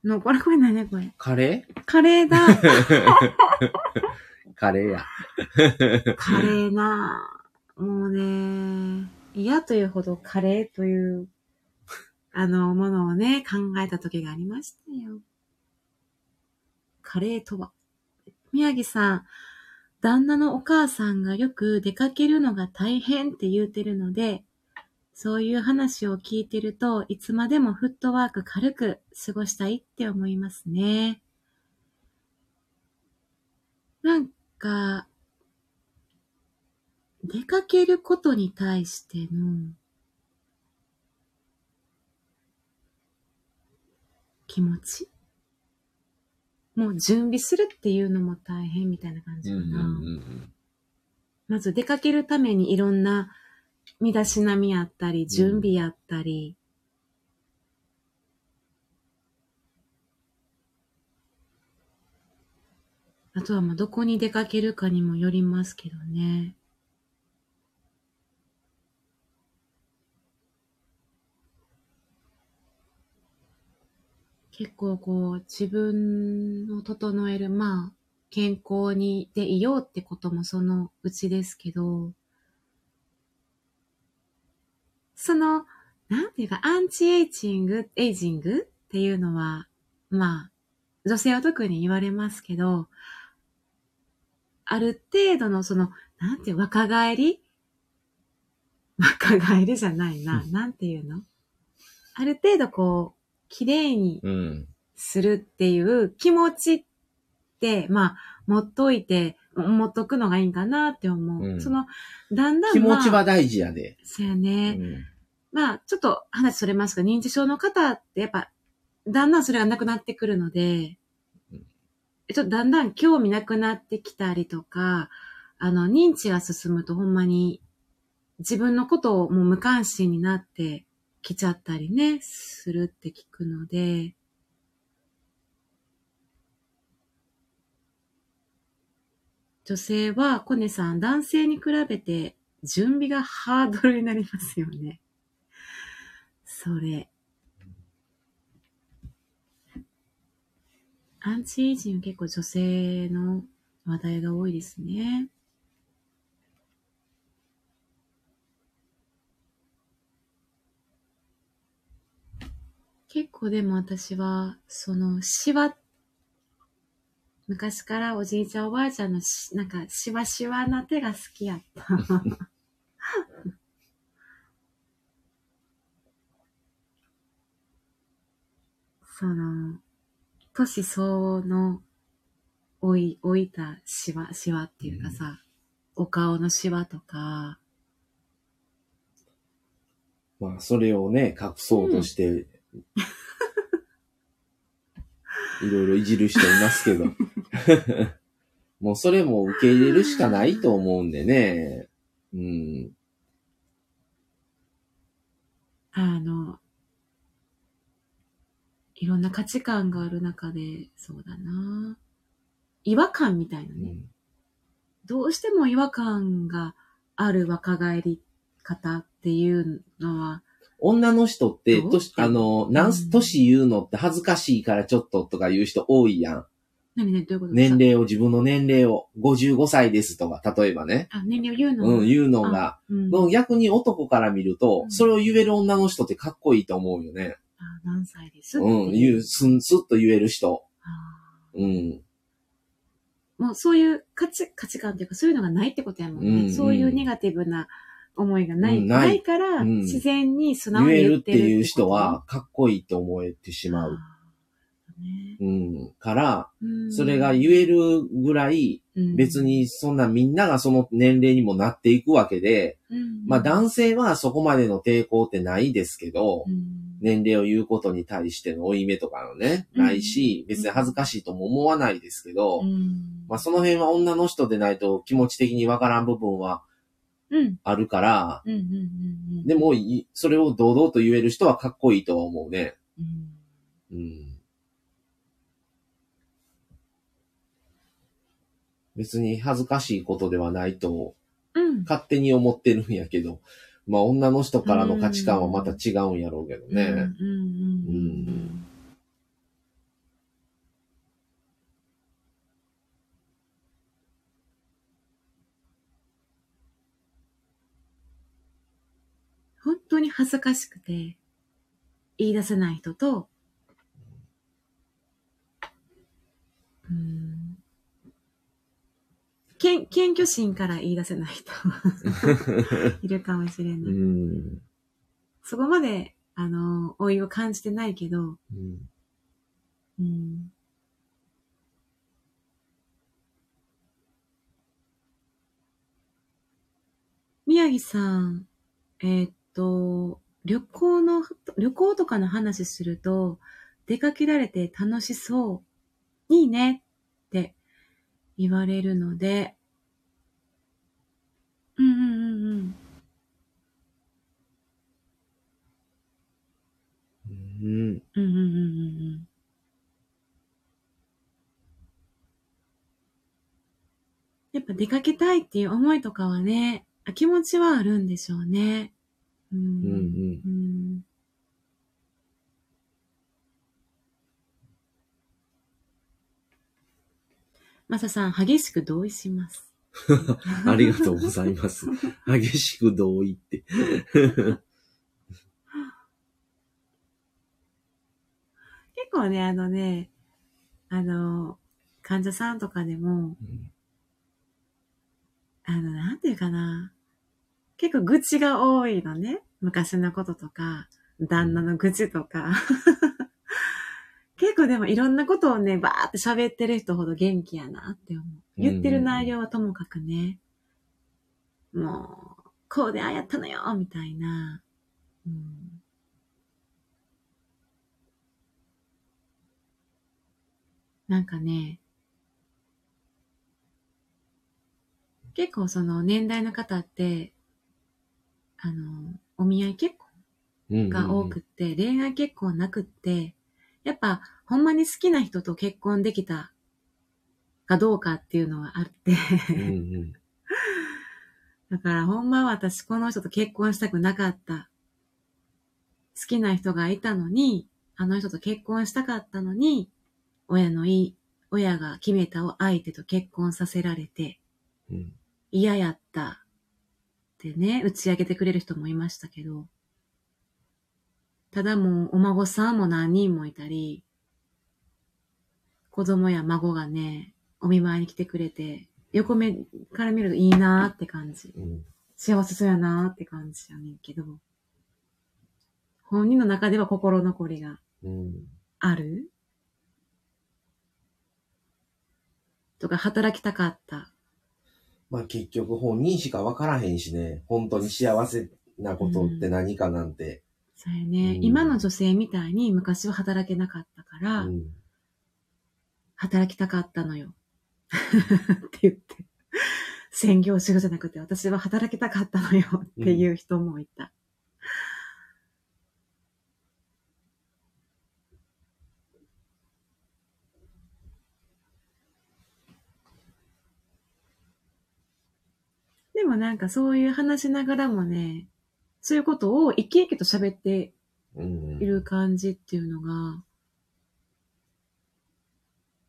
の、これこれ何？これ。カレカレーだ。ー カレーや。カレーな。もうね、嫌というほどカレーという、あの、ものをね、考えた時がありましたよ。カレーとは。宮城さん、旦那のお母さんがよく出かけるのが大変って言うてるので、そういう話を聞いてるといつまでもフットワーク軽く過ごしたいって思いますね。なんか、出かけることに対しての気持ち？もう準備するっていうのも大変みたいな感じかな。まず出かけるためにいろんな身だしなみやったり、準備やったり、あとはまあどこに出かけるかにもよりますけどね。結構こう自分を整える、まあ健康にでいようってこともそのうちですけど、その、なんていうか、アンチエイジング、エイジングっていうのはまあ、女性は特に言われますけど、ある程度のその、なんていう、若返り？若返りじゃないな。なんていうの？ある程度こう、綺麗にうん。するっていう気持ちって、まあ、持っといて、持っとくのがいいんかなって思う。うんその、だんだん、気持ちまあ、は大事やで。そうやうね。ん。まあ、ちょっと話それますが、認知症の方ってやっぱ、だんだんそれがなくなってくるのでうん、ちょっとだんだん興味なくなってきたりとか、あの、認知が進むとほんまに自分のことをもう無関心になってきちゃったりね、するって聞くので、女性は、コネさん、男性に比べて準備がハードルになりますよね。それ。アンチエイジング結構女性の話題が多いですね。結構でも私は、その、シワ、昔からおじいちゃんおばあちゃんのし、なんか、シワシワな手が好きやった。その、年相応の置い、置いたシワ、シワっていうかさ、お顔のシワとか、まあ、それをね、隠そうとして、いろいろいじる人いますけど。もうそれも受け入れるしかないと思うんでね。うん。あの、いろんな価値観がある中で、そうだな。違和感みたいなね。うんどうしても違和感がある若返り方っていうのは、女の人って、どう？年、あの、何うん年言うのって恥ずかしいからちょっととか言う人多いやん。何ね、どういうこと？年齢を、自分の年齢を、55歳ですとか、例えばね。あ、年齢を言うの？うん、言うのが、うんの逆に男から見るとう、んそれを言える女の人ってかっこいいと思うよね。あ何歳ですうん、言う、すん、すっと言える人。あうん。もうそういう価値、価値観っていうかそういうのがないってことやもんね。うんうんそういうネガティブな思いがない。うんないないから、うん自然に素直言えるってるっていう人は、かっこいいと思えてしまう。ね。うん。から、うんそれが言えるぐらい、うん。別にそんなみんながその年齢にもなっていくわけで、うん。まあ男性はそこまでの抵抗ってないですけどう、ん。年齢を言うことに対しての負い目とかのね、うん。ないし、別に恥ずかしいとも思わないですけど、うん。まあその辺は女の人でないと気持ち的にわからん部分はうん。あるから、でもい、それを堂々と言える人はかっこいいとは思うね。うんうん。別に恥ずかしいことではないとうん。勝手に思ってるんやけど、まあ女の人からの価値観はまた違うんやろうけどね。うん。本当に恥ずかしくて言い出せない人と、うん謙虚心から言い出せない人 いるかもしれうない。ん。そこまで、あの、老いを感じてないけど、うんうん。宮城さん、えーっと、旅行の、旅行とかの話すると、出かけられて楽しそう、いいねって言われるので、うんうんうんうん。うん。うんうんうんうんうん。やっぱ出かけたいっていう思いとかはね、あ気持ちはあるんでしょうね。うん。うんうんうんマサさん、激しく同意します。ありがとうございます。激しく同意って。結構ね、あのね、あの、患者さんとかでも、うんあの、なんていうかな。結構愚痴が多いのね。昔のこととか、旦那の愚痴とか。結構でもいろんなことをね、バーって喋ってる人ほど元気やなって思う。言ってる内容はともかくね。もう、こうでああやったのよみたいな。うんなんかね、結構その年代の方って、あの、お見合い結婚うんが多くって、恋愛結婚なくって、やっぱほんまに好きな人と結婚できたかどうかっていうのはあって、うんうん。だからほんまは私この人と結婚したくなかった。好きな人がいたのに、あの人と結婚したかったのに、親のいい、親が決めた相手と結婚させられて、うん嫌やったってね、打ち上げてくれる人もいましたけど、ただもうお孫さんも何人もいたり、子供や孫がね、お見舞いに来てくれて、横目から見るといいなーって感じ。うん幸せそうやなーって感じやねんけど、本人の中では心残りがうんある？とか、働きたかった。まあ結局本人しか分からへんしね、本当に幸せなことって何かなんて。そうやね、うん今の女性みたいに昔は働けなかったから、うん働きたかったのよ。って言って。専業主婦じゃなくて、私は働きたかったのよっていう人もいた。でもなんかそういう話しながらもね、そういうことを生き生きと喋ってうん。いる感じっていうのが、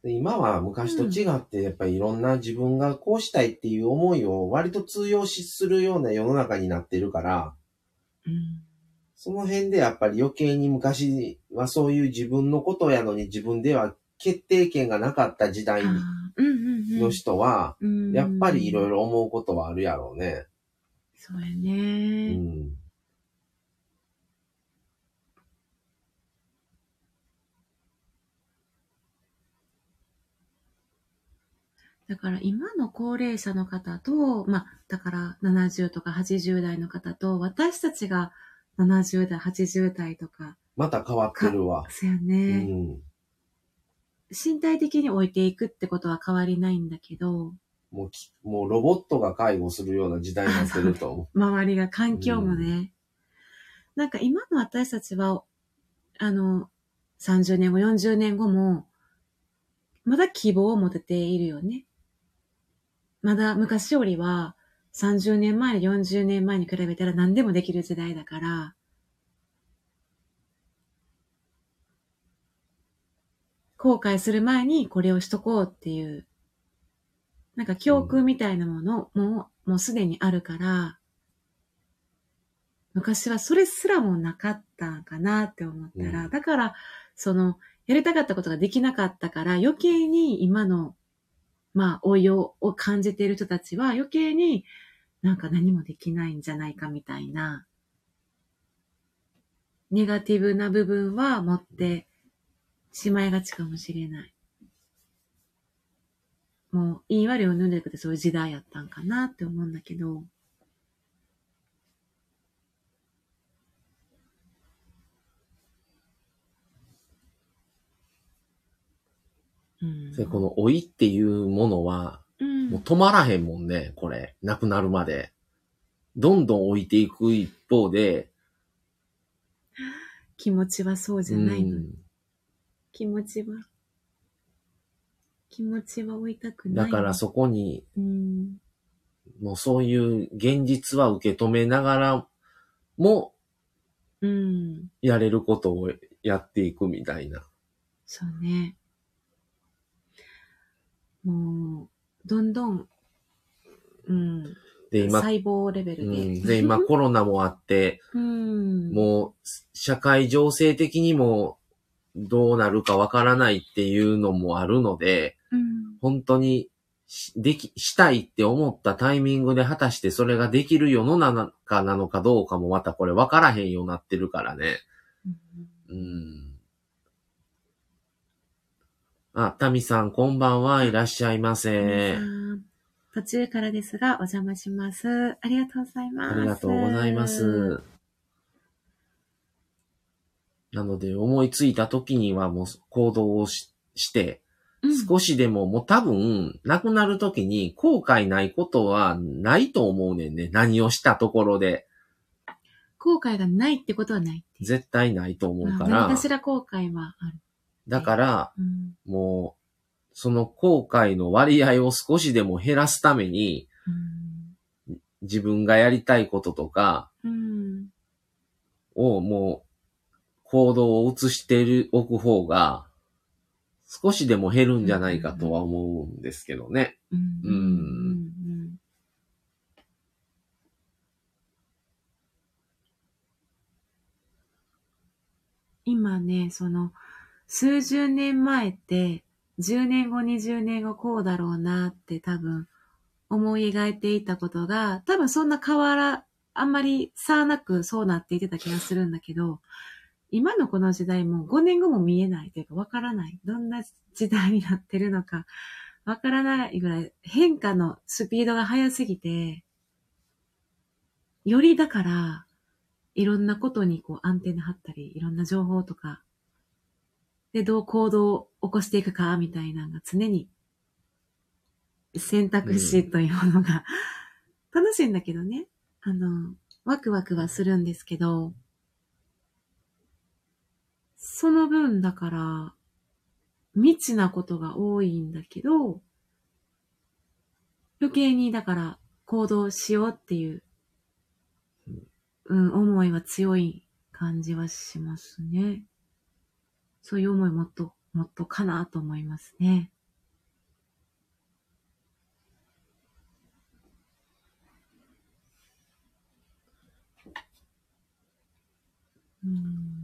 で今は昔と違って、やっぱりいろんな自分がこうしたいっていう思いを割と通用しするような世の中になってるから、うん。その辺でやっぱり余計に昔はそういう自分のことやのに自分では決定権がなかった時代の人は、うんやっぱりいろいろ思うことはあるやろうね。そうやうね。ん。だから今の高齢者の方と、まあ、だから70とか80代の方と、私たちが70代、80代とか、また変わってるわ。そうやうね、ん。身体的に置いていくってことは変わりないんだけど、もうき、もうロボットが介護するような時代になってると思 周りが、環境もね。なんか今の私たちは、あの、30年後、40年後も、まだ希望を持てているよね。まだ昔よりは、30年前、40年前に比べたら何でもできる時代だから、後悔する前にこれをしとこうっていう、なんか教訓みたいなものも、もうすでにあるから、昔はそれすらもなかったんかなって思ったら、うん。だから、その、やりたかったことができなかったから、余計に今の、まあ、応用を感じている人たちは余計になんか何もできないんじゃないかみたいな、ネガティブな部分は持ってしまいがちかもしれない。もう、言い悪いを脱んでくてそういう時代やったんかなって思うんだけど、この老いっていうものは、うんもう止まらへんもんね、これ。亡くなるまで。どんどん置いていく一方で、気持ちはそうじゃうないのに。ん。気持ちは、気持ちは追いたくない。だからそこに、うん。もうそういう現実は受け止めながらも、うん。やれることをやっていくみたいな。そうね。もう、どんどん、うん。で、今、細胞レベうルで。ん、で、今コロナもあって、うん。もう、社会情勢的にも、どうなるかわからないっていうのもあるので、うん。本当にしでき、したいって思ったタイミングで果たしてそれができる世の中なのかどうかもまたこれ分からへんようになってるからね。うん。あ、タミさん、こんばんは。いらっしゃいませ。途中からですが、お邪魔します。ありがとうございます。ありがとうございます。なので、思いついた時にはもう行動をしして、うん。少しでももう多分、亡くなる時に後悔ないことはないと思うねんね。何をしたところで。後悔がないってことはない。絶対ないと思うかあ何らか。しら後悔はある。だから、うん。もう、その後悔の割合を少しでも減らすために、うん。自分がやりたいこととかうん。をもう、行動を移しておく方が、少しでも減るんじゃないかとは思うんですけどね。うん。今ね、その、数十年前って、10年後、20年後こうだろうなって多分思い描いていたことが、多分そんな変わら、あんまり差なくそうなっていてた気がするんだけど、今のこの時代も5年後も見えないというかわからない。どんな時代になってるのかわからないぐらい変化のスピードが速すぎて、よりだから、いろんなことにこうアンテナ張ったり、いろんな情報とか、で、どう行動を起こしていくか、みたいなのが常に選択肢というものが、楽しいんだけどね。あの、ワクワクはするんですけど、その分だから、未知なことが多いんだけど、余計にだから行動しようっていう、うん、思いは強い感じはしますね。そういう思いもっと、もっとかなと思いますね。うん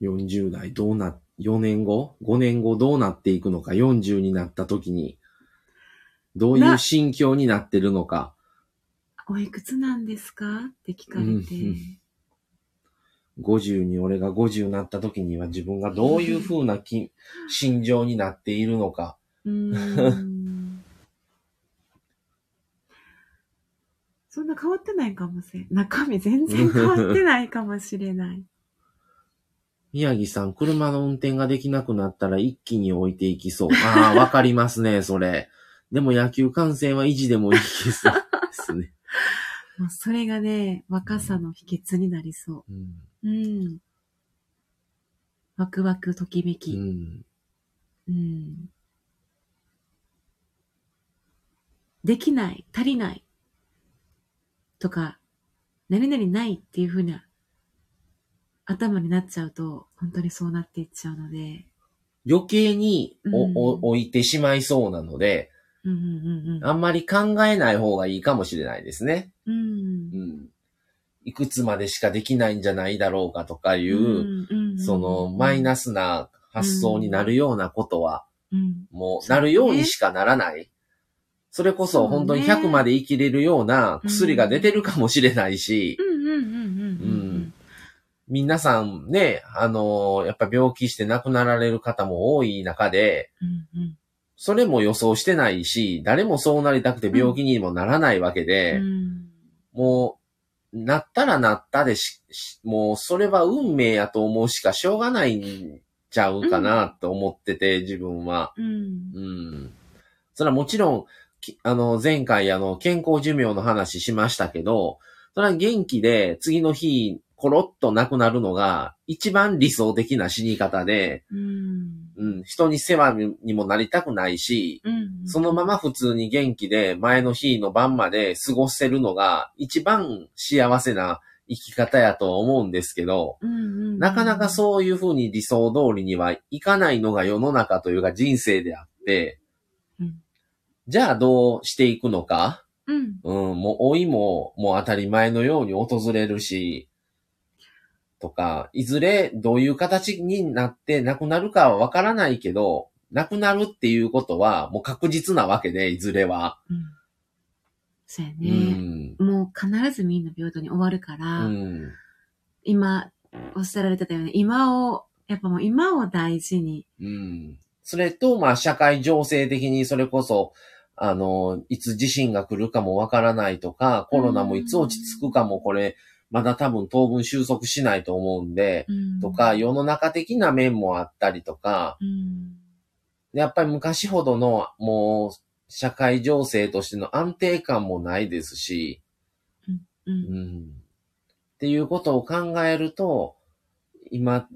40代どうな、4年後 ?5 年後どうなっていくのか ?40 になった時に、どういう心境になってるのか。おいくつなんですか？って聞かれて。うん50に俺が50になった時には自分がどういう風なき心情になっているのか。そんな変わってないかもしれん。中身全然変わってないかもしれない。宮城さん、車の運転ができなくなったら一気に置いていきそう。ああ、わかりますね、それ。でも野球観戦は維持でもいいですね。もうそれがね、若さの秘訣になりそうんう。うん。ワクワクときめうき。ん。うん。できない、足りない。とか、何々ないっていうふうな頭になっちゃうと、本当にそうなっていっちゃうので。余計にお、うんお置いてしまいそうなので、うんうんうんうん。あんまり考えない方がいいかもしれないですね。うんうん。いくつまでしかできないんじゃないだろうかとかいう、うんうんうんそのマイナスな発想になるようなことは、うんもうなるようにしかならない。それこそ本当にそうね100まで生きれるような薬が出てるかもしれないし、うん皆さんね、あのやっぱ病気して亡くなられる方も多い中で、うんうん。それも予想してないし、誰もそうなりたくて病気にもならないわけで、うん。もう、なったらなったでし、しもうそれは運命やと思うしかしょうがないんちゃうかなと思ってて、自分は。うん。うん。それはもちろん、きあの、前回あの、健康寿命の話しましたけど、それは元気で次の日、コロッと亡くなるのが一番理想的な死に方で、うん。うん、人に世話にもなりたくないし、うん。そのまま普通に元気で前の日の晩まで過ごせるのが一番幸せな生き方やと思うんですけど、うんうん。なかなかそういうふうに理想通りにはいかないのが世の中というか人生であって、うん。じゃあどうしていくのか、うん。うん、もう老いももう当たり前のように訪れるし、とか、いずれどういう形になって亡くなるかはわからないけど、亡くなるっていうことはもう確実なわけで、いずれは。うん。そうやうね。ん。もう必ずみんな平等に終わるから、うん。今、おっしゃられてたように、今を、やっぱもう今を大事に。うん。それと、まあ、社会情勢的にそれこそ、あの、いつ地震が来るかもわからないとか、コロナもいつ落ち着くかもこれ、まだ多分当分収束しないと思うんで、うんとか、世の中的な面もあったりとか、うん。でやっぱり昔ほどの、もう、社会情勢としての安定感もないですし、う。うんん。っていうことを考えると、今、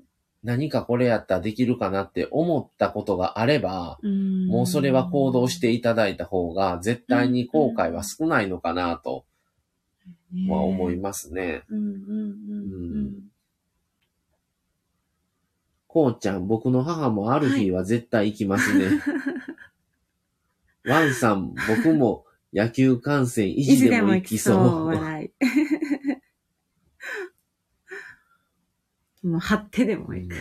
何かこれやったらできるかなって思ったことがあれば、うんもうそれは行動していただいた方が、絶対に後悔は少ないのかなと、まあ思いまますね。す。うんうんうんうん。こうちゃん、僕の母もある日は絶対行きますね。ワンさん、僕も野球観戦意い地つでも行きそそう、う。笑い。もう、張ってでも行く。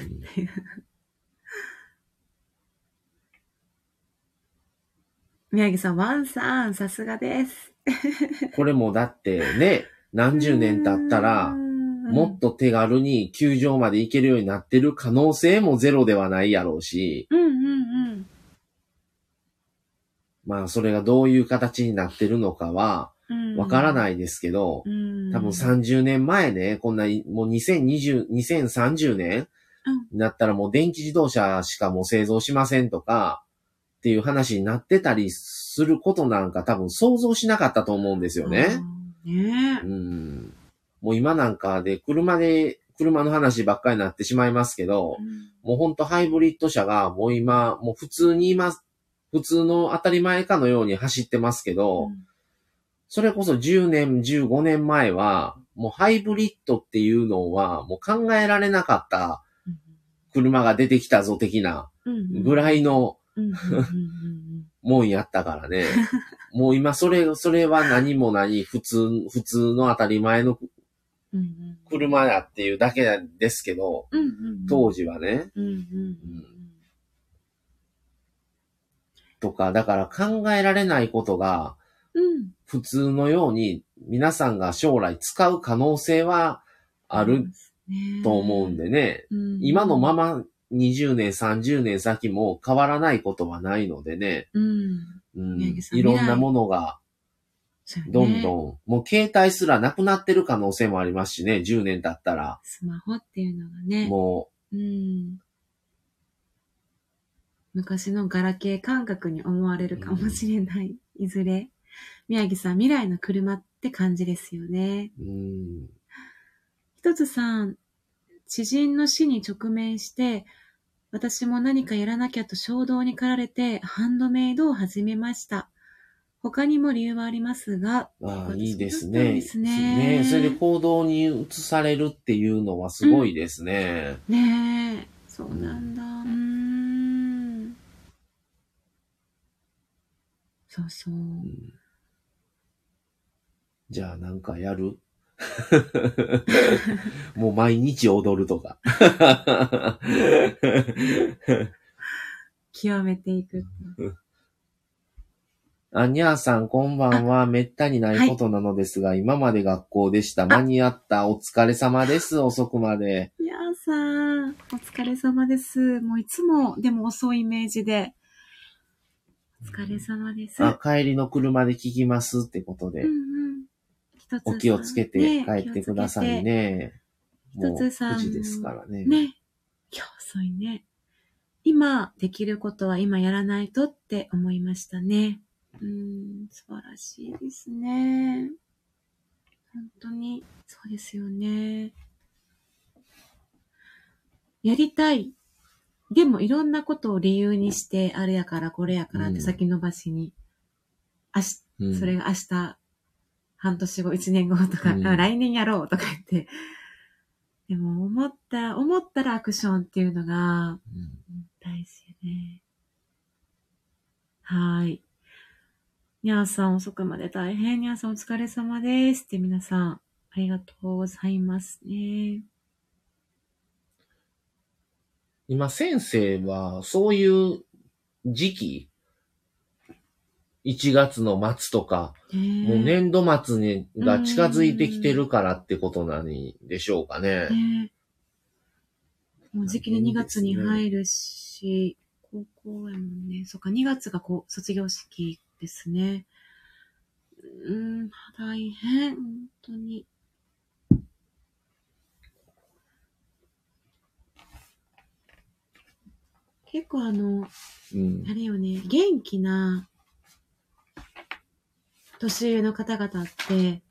宮城さん、ワンさん、さすがです。これもだってね、何十年経ったら、もっと手軽に球場まで行けるようになってる可能性もゼロではないやろうし、うんうんうん。まあそれがどういう形になってるのかはうん。わからないですけど、うん。多分30年前ね、こんな、もう2020、2030年うんになったらもう電気自動車しかもう製造しませんとか、っていう話になってたりすることなんか多分想像しなかったと思うんですよね。ねうん。もう今なんかで車で、車の話ばっかりになってしまいますけど、もうほんとハイブリッド車がもう今、もう普通に今、普通の当たり前かのように走ってますけど、それこそ10年、15年前は、もうハイブリッドっていうのはもう考えられなかった車が出てきたぞ的なぐらいのうんうんうんうんもんやったからね。もう今それ、それは何も何、普通、普通の当たり前のうんうん。車やっていうだけですけど、うんうん当時はね、うんうんうん。とか、だから考えられないことがうん。普通のように皆さんが将来使う可能性はあると思うんでね、うん。今のまま20年、30年先も変わらないことはないのでね、うん。うん、いろんなものがどんどん、もう携帯すらなくなってる可能性もありますしね、10年経ったら。スマホっていうのがね。もう。ん。昔のガラケー感覚に思われるかもしれない、いずれ。宮城さん、未来の車って感じですよね。う、うん、一つさん、知人の死に直面して、私も何かやらなきゃと衝動に駆られて、ハンドメイドを始めました。他にも理由はありますが、あいいですね。ですねそれで行動に移されるっていうのはすごいですね。ねえ、そうなんだ。うーん。そうそう。うんじゃあなんかやる？もう毎日踊るとか。極めていく。あにゃーさん、こんばんは。めったにないことなのですが、今まで学校でした。間に合った。お疲れ様です。遅くまで。いやーさん、お疲れ様です。もういつも、でも遅いイメージで。お疲れ様です。あ、帰りの車で聞きますってことでうん。うん。お気をつけてね帰ってください。ね。一つさん9時ですからね。ね。今日遅いね。今できることは今やらないとって思いましたね。うん、素晴らしいですね。本当に、そうですよね。やりたい。でもいろんなことを理由にして、あれやからこれやからっうんて先延ばしに。明日うんそれが明日、半年後、一年後とか、うんあ来年やろうとか言って。でも思った、思ったらアクションっていうのがうん大事よね。はーい。にゃーさん遅くまで大変。にゃーさんお疲れ様です。って皆さん、ありがとうございますね。今先生はそういう時期、1月の末とか、もう年度末にが近づいてきてるからってことなんでしょうかね。ねもう時期で2月に入るし、高校やもんね。そっか、2月がこう、卒業式ですね。うーん、大変、本当に。結構あの、うんあ。れよね、元気な年上の方々って、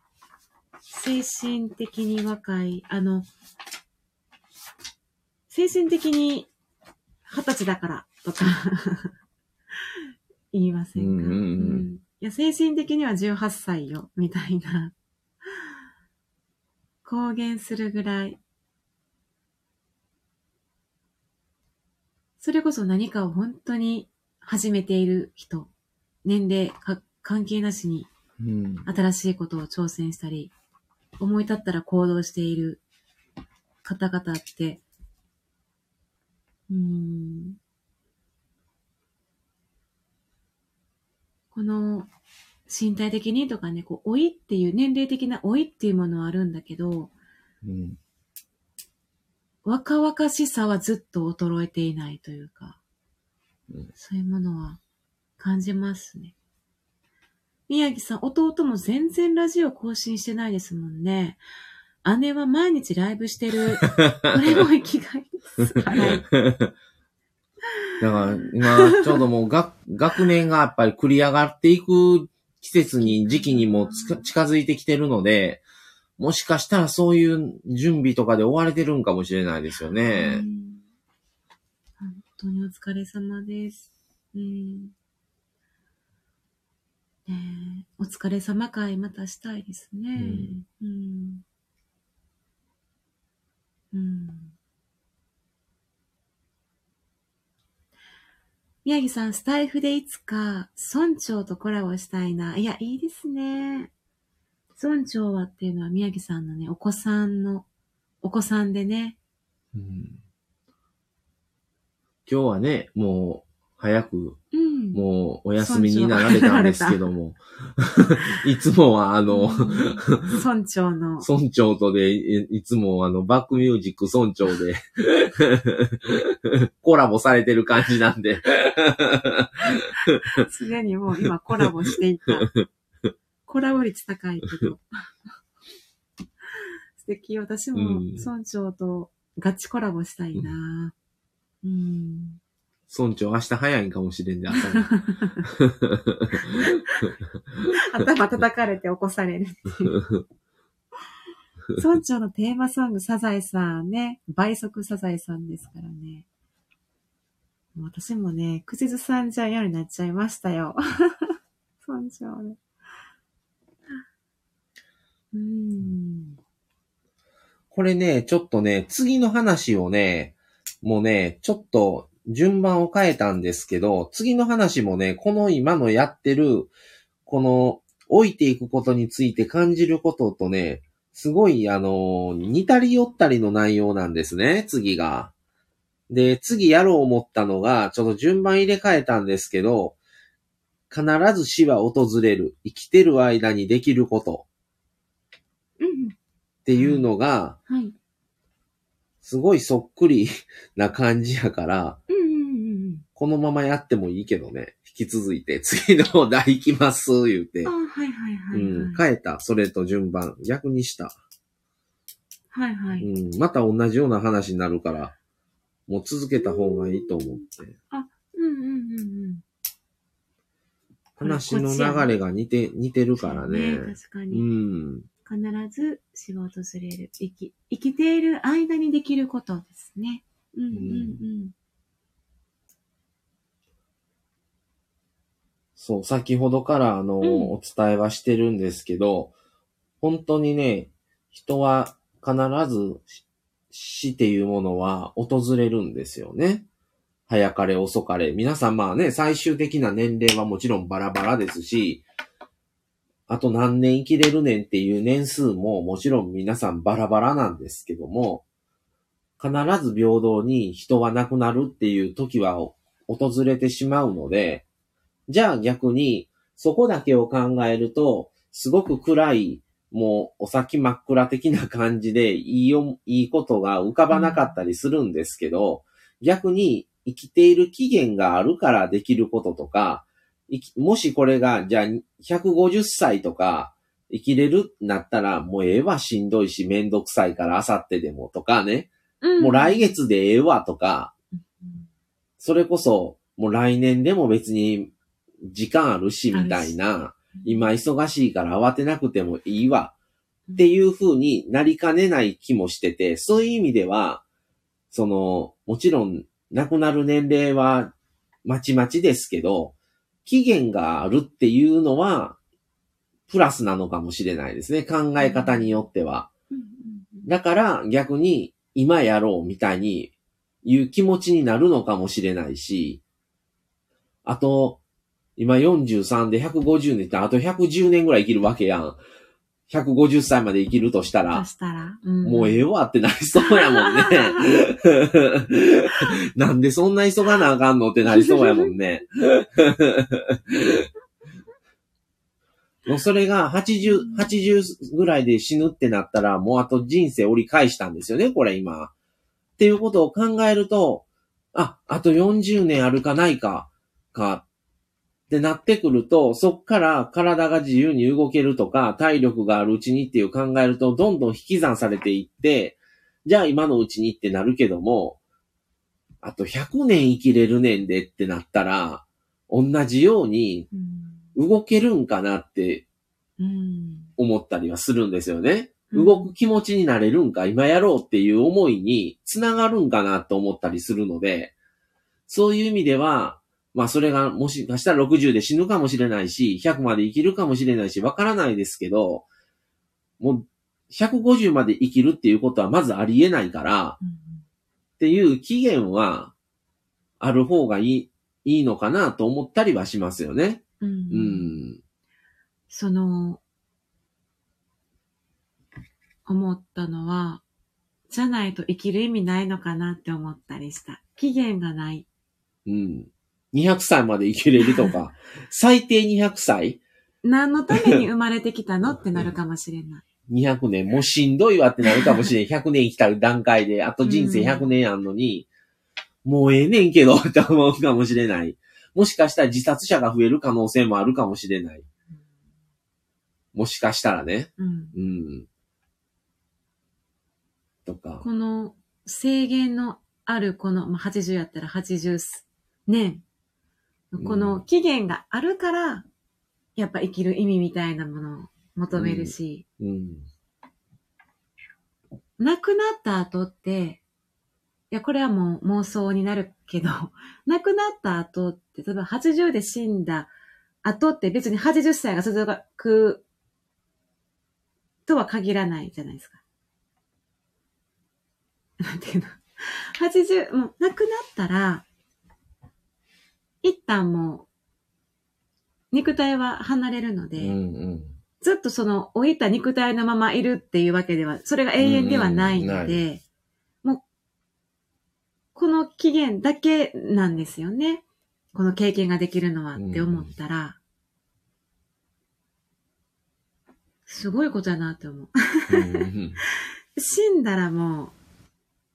精神的に若い、あの、精神的に二十歳だからとか 言いませんか、うんうんうんいや、精神的には18歳よ、みたいな。公言するぐらい。それこそ何かを本当に始めている人、年齢か関係なしにうん。新しいことを挑戦したり、思い立ったら行動している方々って、うーん、この身体的にとかね、こう、老いっていう、年齢的な老いっていうものはあるんだけど、うん。若々しさはずっと衰えていないというか、うんそういうものは感じますね。宮城さん、弟も全然ラジオ更新してないですもんね。姉は毎日ライブしてる。これも生きがいです。はい。だから、今、ちょうどもう学、学年がやっぱり繰り上がっていく季節に、時期にも近づいてきてるので、もしかしたらそういう準備とかで追われてるんかもしれないですようね。ん本当にお疲れ様です。うんお疲れ様会またしたいですね。うん。うん。宮城さん、スタイフでいつか村長とコラボしたいな。いや、いいですね。村長はっていうのは宮城さんのね、お子さんの、お子さんでね、うん今日はね、もう、早く、うん。もう、お休みになられたんですけども、いつもは、あの、村長の。村長とで、いいつもあの、バックミュージック村長で、コラボされてる感じなんで、すでにもう今コラボしていた。コラボ率高いけど。素敵。私もうん村長とガチコラボしたいな。うん。村長明日早いんかもしれんで、朝が頭叩かれて起こされるっていう。村長のテーマソング、サザエさんね。倍速サザエさんですからね。もう私もね、口ずさんじゃうようになっちゃいましたよ。村長ね。うーん。これね、ちょっとね、次の話をね、もうね、ちょっと順番を変えたんですけど、次の話もね、この今のやってる、この置いていくことについて感じることとね、すごい、あの、似たり寄ったりの内容なんですね、次が。で、次やろう思ったのが、ちょっと順番入れ替えたんですけど、必ず死は訪れる。生きてる間にできることうん。っていうのが、はい。すごいそっくりな感じやから、う。このままやってもいいけどね。引き続いて、次のお題行きます、言うてあ。はいはいはい、はい。うん、変えた。それと順番。逆にした。はいはい。うん、また同じような話になるから、もう続けた方がいいと思って。うんうんうんうん。話の流れが似て、似てるからね。う確かに。ん。必ず死が訪れる。生き、生きている間にできることですね。うんうんうん。そう、先ほどから、あの、うんお伝えはしてるんですけど、本当にね、人は必ずし死っていうものは訪れるんですよね。早かれ遅かれ。皆さんまあね、最終的な年齢はもちろんバラバラですし、あと何年生きれるねんっていう年数ももちろん皆さんバラバラなんですけども、必ず平等に人は亡くなるっていう時は訪れてしまうので、じゃあ逆に、そこだけを考えると、すごく暗い、もうお先真っ暗的な感じで、いいよ、いいことが浮かばなかったりするんですけど、逆に生きている期限があるからできることとか、もしこれが、じゃあ150歳とか生きれるなったら、もうええわしんどいしめんどくさいからあさってでもとかね、うん。もう来月でええわとか、それこそ、もう来年でも別に時間あるし、みたいな、今忙しいから慌てなくてもいいわ、っていう風になりかねない気もしてて、そういう意味では、その、もちろん亡くなる年齢はまちまちですけど、期限があるっていうのは、プラスなのかもしれないですね。考え方によっては。うん。だから逆に今やろうみたいにいう気持ちになるのかもしれないし、あと、今43で150年ってあと110年ぐらい生きるわけやん。150歳まで生きるとしたらたら、うんもうええわってなりそうやもんね。なんでそんな急がなあかんのってなりそうやもんね。もうそれが80、80ぐらいで死ぬってなったら、もうあと人生折り返したんですよね、これ今。っていうことを考えると、あ、あと40年あるかないか、か、ってなってくると、そっから体が自由に動けるとか、体力があるうちにっていう考えると、どんどん引き算されていって、じゃあ今のうちにってなるけども、あと100年生きれるねんでってなったら、同じようにうん動けるんかなってうん思ったりはするんですよね。うん動く気持ちになれるんか、今やろうっていう思いにつながるんかなと思ったりするので、そういう意味では、まあそれがもしかしたら60で死ぬかもしれないし、100まで生きるかもしれないし、わからないですけど、もう150まで生きるっていうことはまずありえないから、うんっていう期限はある方がいい、いいのかなと思ったりはしますよね。うんうん。その、思ったのは、じゃないと生きる意味ないのかなって思ったりした。期限がない。うん。200歳まで生きれるとか、最低200歳？何のために生まれてきたのってなるかもしれない。200年、もうしんどいわってなるかもしれん。100年生きた段階で、あと人生100年あんのに、もうええねんけどって思うかもしれない。もしかしたら自殺者が増える可能性もあるかもしれない。もしかしたらね。うん、うん。とか。この制限のあるこの、まあ、80やったら80年。この期限があるから、やっぱ生きる意味みたいなものを求めるし、うん。亡くなった後って、いや、これはもう妄想になるけど、亡くなった後って、例えば80で死んだ後って別に80歳が続くとは限らないじゃないですか。なんていうの ?80、もう亡くなったら、一旦もう、肉体は離れるので、うんうん。ずっとその置いた肉体のままいるっていうわけでは、それが永遠ではないのうんで、もう、この期限だけなんですよね。この経験ができるのはって思ったら、すごいことだなって思う。うんうん 死んだらも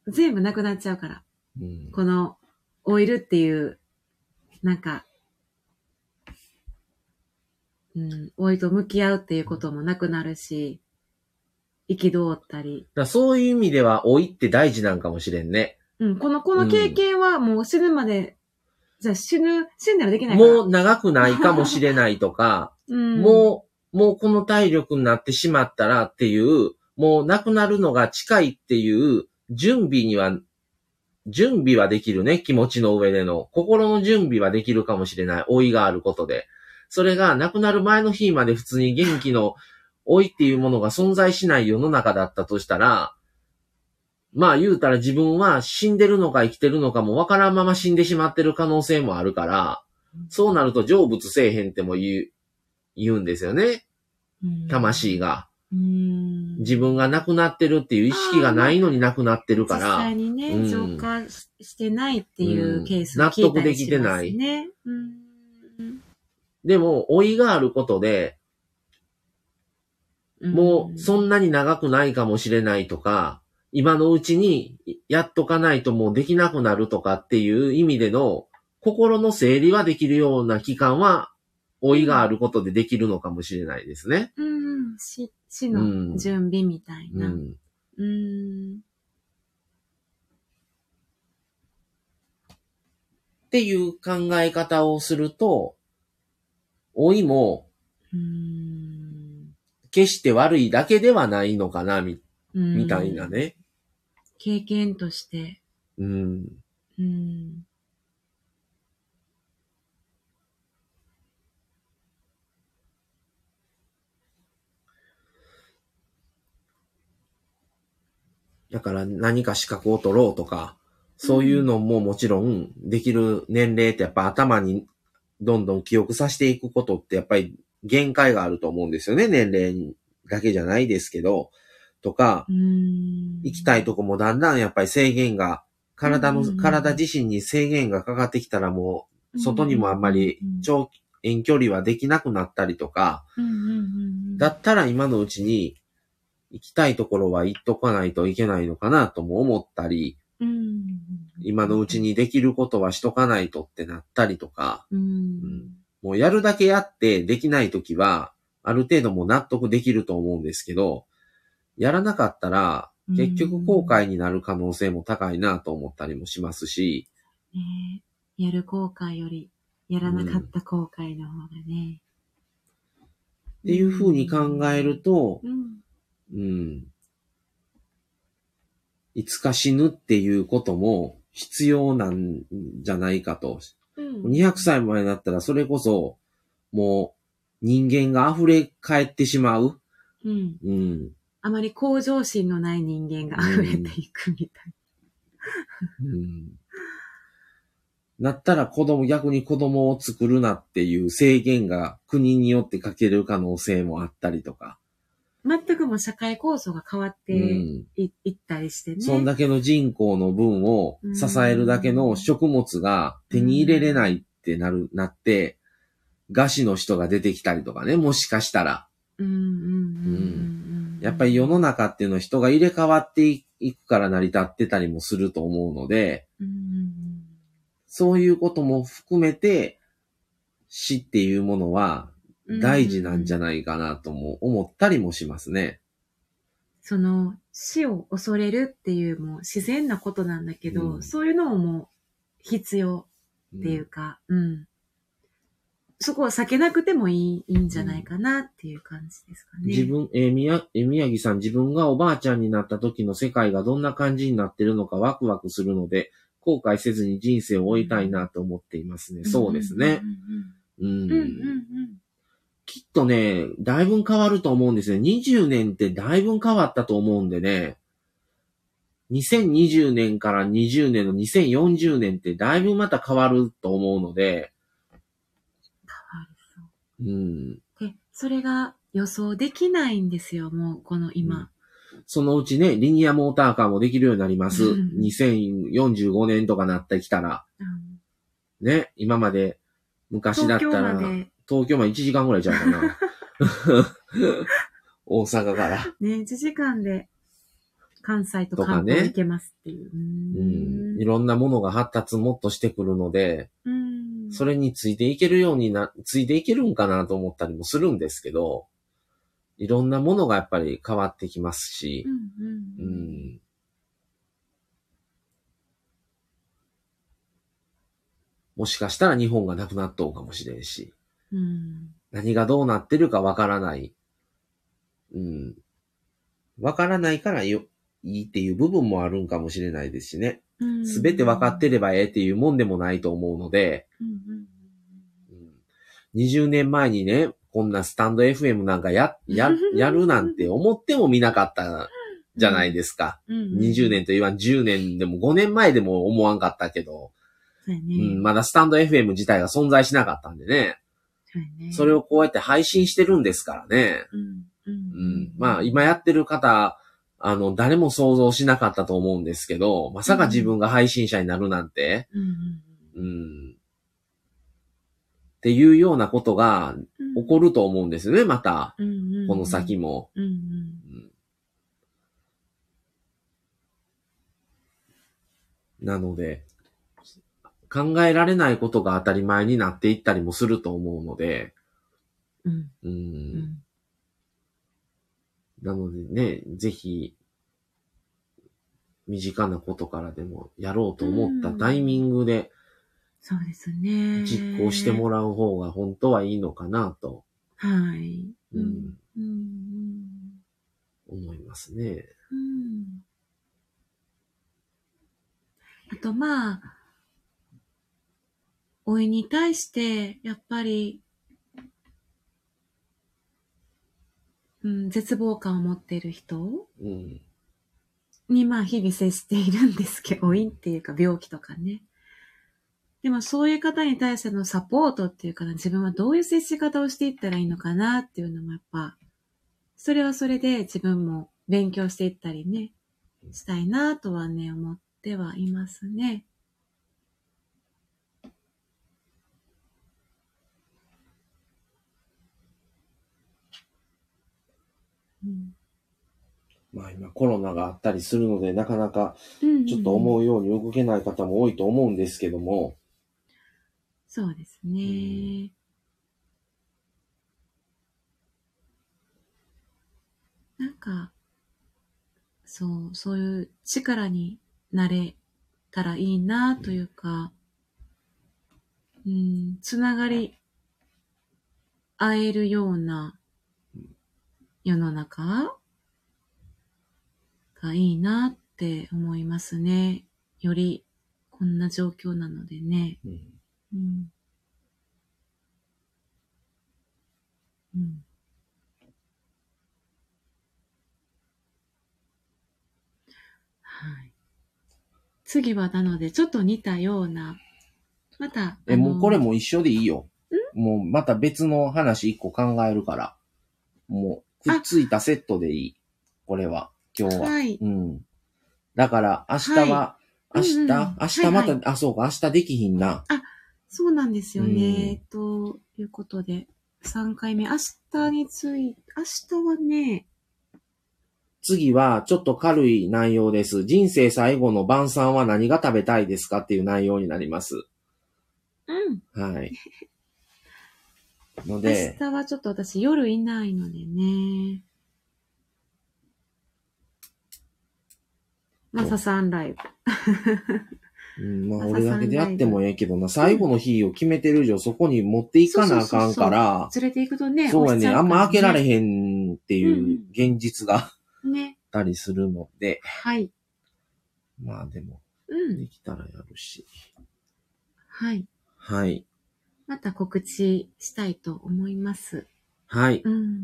う、全部なくなっちゃうから。うんこの、老いるっていう、なんか、うん、老いと向き合うっていうこともなくなるし、憤ったり。だそういう意味では、老いって大事なんかもしれんね。うん、この、この経験はもう死ぬまで、じゃあ死ぬ、死んだらできないから。もう長くないかもしれないとか、うん、もう、もうこの体力になってしまったらっていう、もう亡くなるのが近いっていう準備には、準備はできるね、気持ちの上での。心の準備はできるかもしれない。老いがあることで。それが亡くなる前の日まで普通に元気の老いっていうものが存在しない世の中だったとしたら、まあ言うたら自分は死んでるのか生きてるのかもわからんまま死んでしまってる可能性もあるから、そうなると成仏せえへんっても言う、言うんですよね。うん、魂が。自分が亡くなってるっていう意識がないのに亡くなってるか実ら際、にね、うん浄化ししてないっていううんケースね。納得できてないうん。でも、老いがあることで、もうそんなに長くないかもしれないとか、今のうちにやっとかないともうできなくなるとかっていう意味での心の整理はできるような期間は、老いがあることでできるのかもしれないですね。うん。死、死うんの準備みたいうな。ん。うん。っていう考え方をすると、老いもうん。決して悪いだけではないのかな、みうんみたいな。ね。経験として。うん。うん。だから何か資格を取ろうとか、そういうのももちろんできる年齢ってやっぱ頭にどんどん記憶させていくことってやっぱり限界があると思うんですよね。年齢だけじゃないですけど、とか、うん。行きたいとこもだんだんやっぱり制限が、体の、うん体自身に制限がかかってきたらもう、外にもあんまり長期、遠距離はできなくなったりとか、だったら今のうちに行きたいところは行っとかないといけないのかなとも思ったり、うん。今のうちにできることはしとかないとってなったりとか、うん。もうやるだけやってできないときは、ある程度もう納得できると思うんですけど、やらなかったら、結局後悔になる可能性も高いなと思ったりもしますし、ね。えやる後悔より、やらなかった後悔の方がね。っていう風に考えると、うん。うん。いつか死ぬっていうことも必要なんじゃないかと。うん。200歳前になったらそれこそ、もう人間が溢れ返ってしまう。うん。うん。あまり向上心のない人間が溢れていくみたい。うん。なったら子供、逆に子供を作るなっていう制限が国によってかける可能性もあったりとか。全くもう社会構造が変わってうん。い,、いったりしてね。そんだけの人口の分を支えるだけの食物が手に入れれないってなる、なって、餓死の人が出てきたりとかね、もしかしたら。やっぱり世の中っていうのは人が入れ替わっていくから成り立ってたりもすると思うので、そういうことも含めて、死っていうものはうん大事なんじゃないかなとも思ったりもしますね。その死を恐れるっていうもう自然なことなんだけど、うんそういうのももう必要うんっていうか、うん。そこを避けなくてもいいいいんじゃないかなっていう感じですかね。自分、えー宮、えー宮城さん、自分がおばあちゃんになった時の世界がどんな感じになってるのかワクワクするので、後悔せずに人生を終えたいなと思っていますね。そうですね。うんうんうんうん。うんうんうんきっとね、だいぶ変わると思うんですね。20年ってだいぶ変わったと思うんでね。2020年から20年の2040年ってだいぶまた変わると思うので、変わるそう。うん。で、それが予想できないんですよ、もうこの今。そのうちね、リニアモーターカーもできるようになります。うん2045年とかなってきたら。うんね、今まで昔だったら、東京まで東京まで1時間ぐらいちゃうかな。大阪から。ね、1時間で関西ととかね関東行けますっていう。ううん。いろんなものが発達もっとしてくるので、うん。それについていけるようにな、ついていけるんかなと思ったりもするんですけど、いろんなものがやっぱり変わってきますしう、んううんん。もしかしたら日本がなくなっとうかもしれんし、うん。何がどうなってるかわからない。うん。わからないからよ、いいっていう部分もあるんかもしれないですしね。うん。すべて分かってればええっていうもんでもないと思うので、うんうんうん20年前にね、こんなスタンド FM なんかや、や、やるなんて思ってもみなかったじゃないですか。うんうん。20年と言わん10年でも5年前でも思わんかったけど。うん、まだスタンド FM 自体が存在しなかったんでね、それをこうやって配信してるんですからね。うん。まあ、今やってる方、あの、誰も想像しなかったと思うんですけど、まさか自分が配信者になるなんて、うん。っていうようなことがうん起こると思うんですよね、また。この先も。なので、考えられないことが当たり前になっていったりもすると思うので、うんうんうんなのでね、ぜひ、身近なことからでもやろうと思ったタイミングでそうですね。実行してもらう方が本当はいいのかなと、はい。ううんん。うん。思いますね。うん。あと、まあ、老いに対して、やっぱり、うん、絶望感を持っている人。に、まあ、日々接しているんですけど、老いっていうか病気とかね。でも、そういう方に対してのサポートっていうか、自分はどういう接し方をしていったらいいのかなっていうのもやっぱ、それはそれで自分も勉強していったりね、したいなとはね、思ってはいますね。うん。まあ今コロナがあったりするので、なかなかうんちょっと思うように動けない方も多いと思うんですけども、そうですね。なんか、そう、そういう力になれたらいいなというか、うん、つながり合えるような世の中がいいなって思いますね。よりこんな状況なのでね。うんうん。うん。はい。次はなので、ちょっと似たような、また、え、もうこれも一緒でいいよ。もうまた別の話一個考えるから。もう、くっついたセットでいい。これは、今日は。はい。うん。だから、明日は、は明日、うんうん明日また、はいはいあ、そうか、明日できひんな。そうなんですようんね。ということで、3回目、明日について、明日はね、次は、ちょっと軽い内容です。人生最後の晩餐は何が食べたいですかっていう内容になります。うん。はい。の明で、日はちょっと私夜いないのでね。マサさんライブ。うん、まあ、朝俺だけでやってもええけどな、最後の日を決めてる以上、そこに持っていかなあかんから、連れて行くとね、そうやね、あんま開けられん。へんっていう現実がね。たりするので、はい。まあでも、うん。できたらやるし。はい。はい。また告知したいと思います。はい。っうん。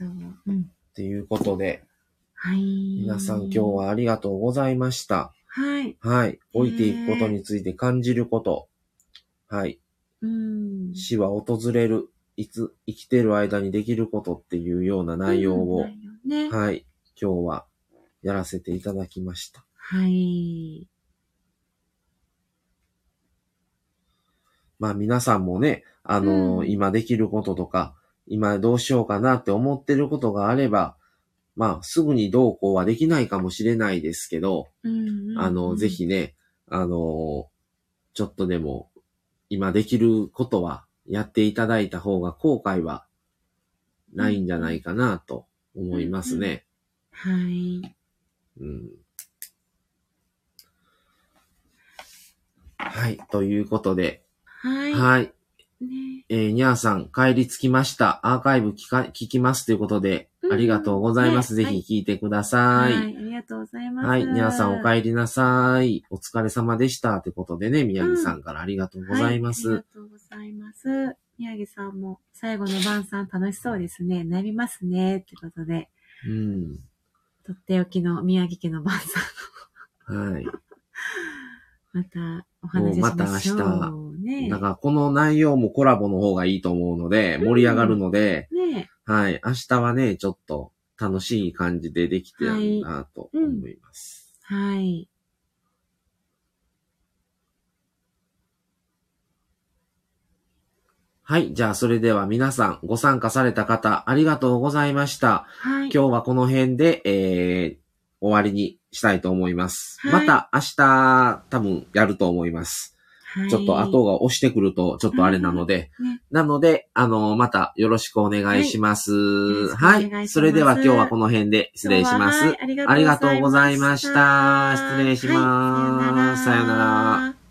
明日は。うん。ていうことで、はい。皆さん今日。はありがとうございました。はい。はい。置いていくことについて感じること。はい。うん。死は訪れる。いつ生きてる間にできることっていうような内容を、うね。はい。今日はやらせていただきました。はい。まあ皆さんもね、あのーうん今できることとか、今どうしようかなって思ってることがあれば、まあすぐにどうこうはできないかもしれないですけど、うんうんあの、ぜ。ひね、あの、ちょっとでも、今できることはやっていただいた方が後悔はないんじゃないかなと思いますね。はい。うん。はい。ということで、はい。はい。ね。えー、にゃーさん、帰り着きました。アーカイブ聞か、聞きますということで、うんありがとうございます。ねぜひ聞いてくださ。はいい。ありがとうございます。はい。にゃーさんお帰りなさい。お疲れ様でした。ということでね、宮城さんからありがとうございます。はい、ありがとうございます。宮城さんも最後の晩餐楽しそうですね。なりますね。ってことで、うん。とっておきの宮城家の晩餐はい。またお話ししましょう。もうまたねだからこの内容もコラボの方がいいと思うので、盛り上がるので、ねはい。明日はね、ちょっと楽しい感じでできてるなと思います。はい。はい。じゃあ、それでは皆さん、ご参加された方、ありがとうございました。はい。今日はこの辺で、えー、終わりにしたいと思います。はいまた明日、多分やると思います。はいちょっと後が押してくると、ちょっとあれなので。ねなので、あの、またよろしくお願いします。は願いしますい。それでは今日はこの辺で失礼します。ありがとうございました。失礼しはいます。さよなら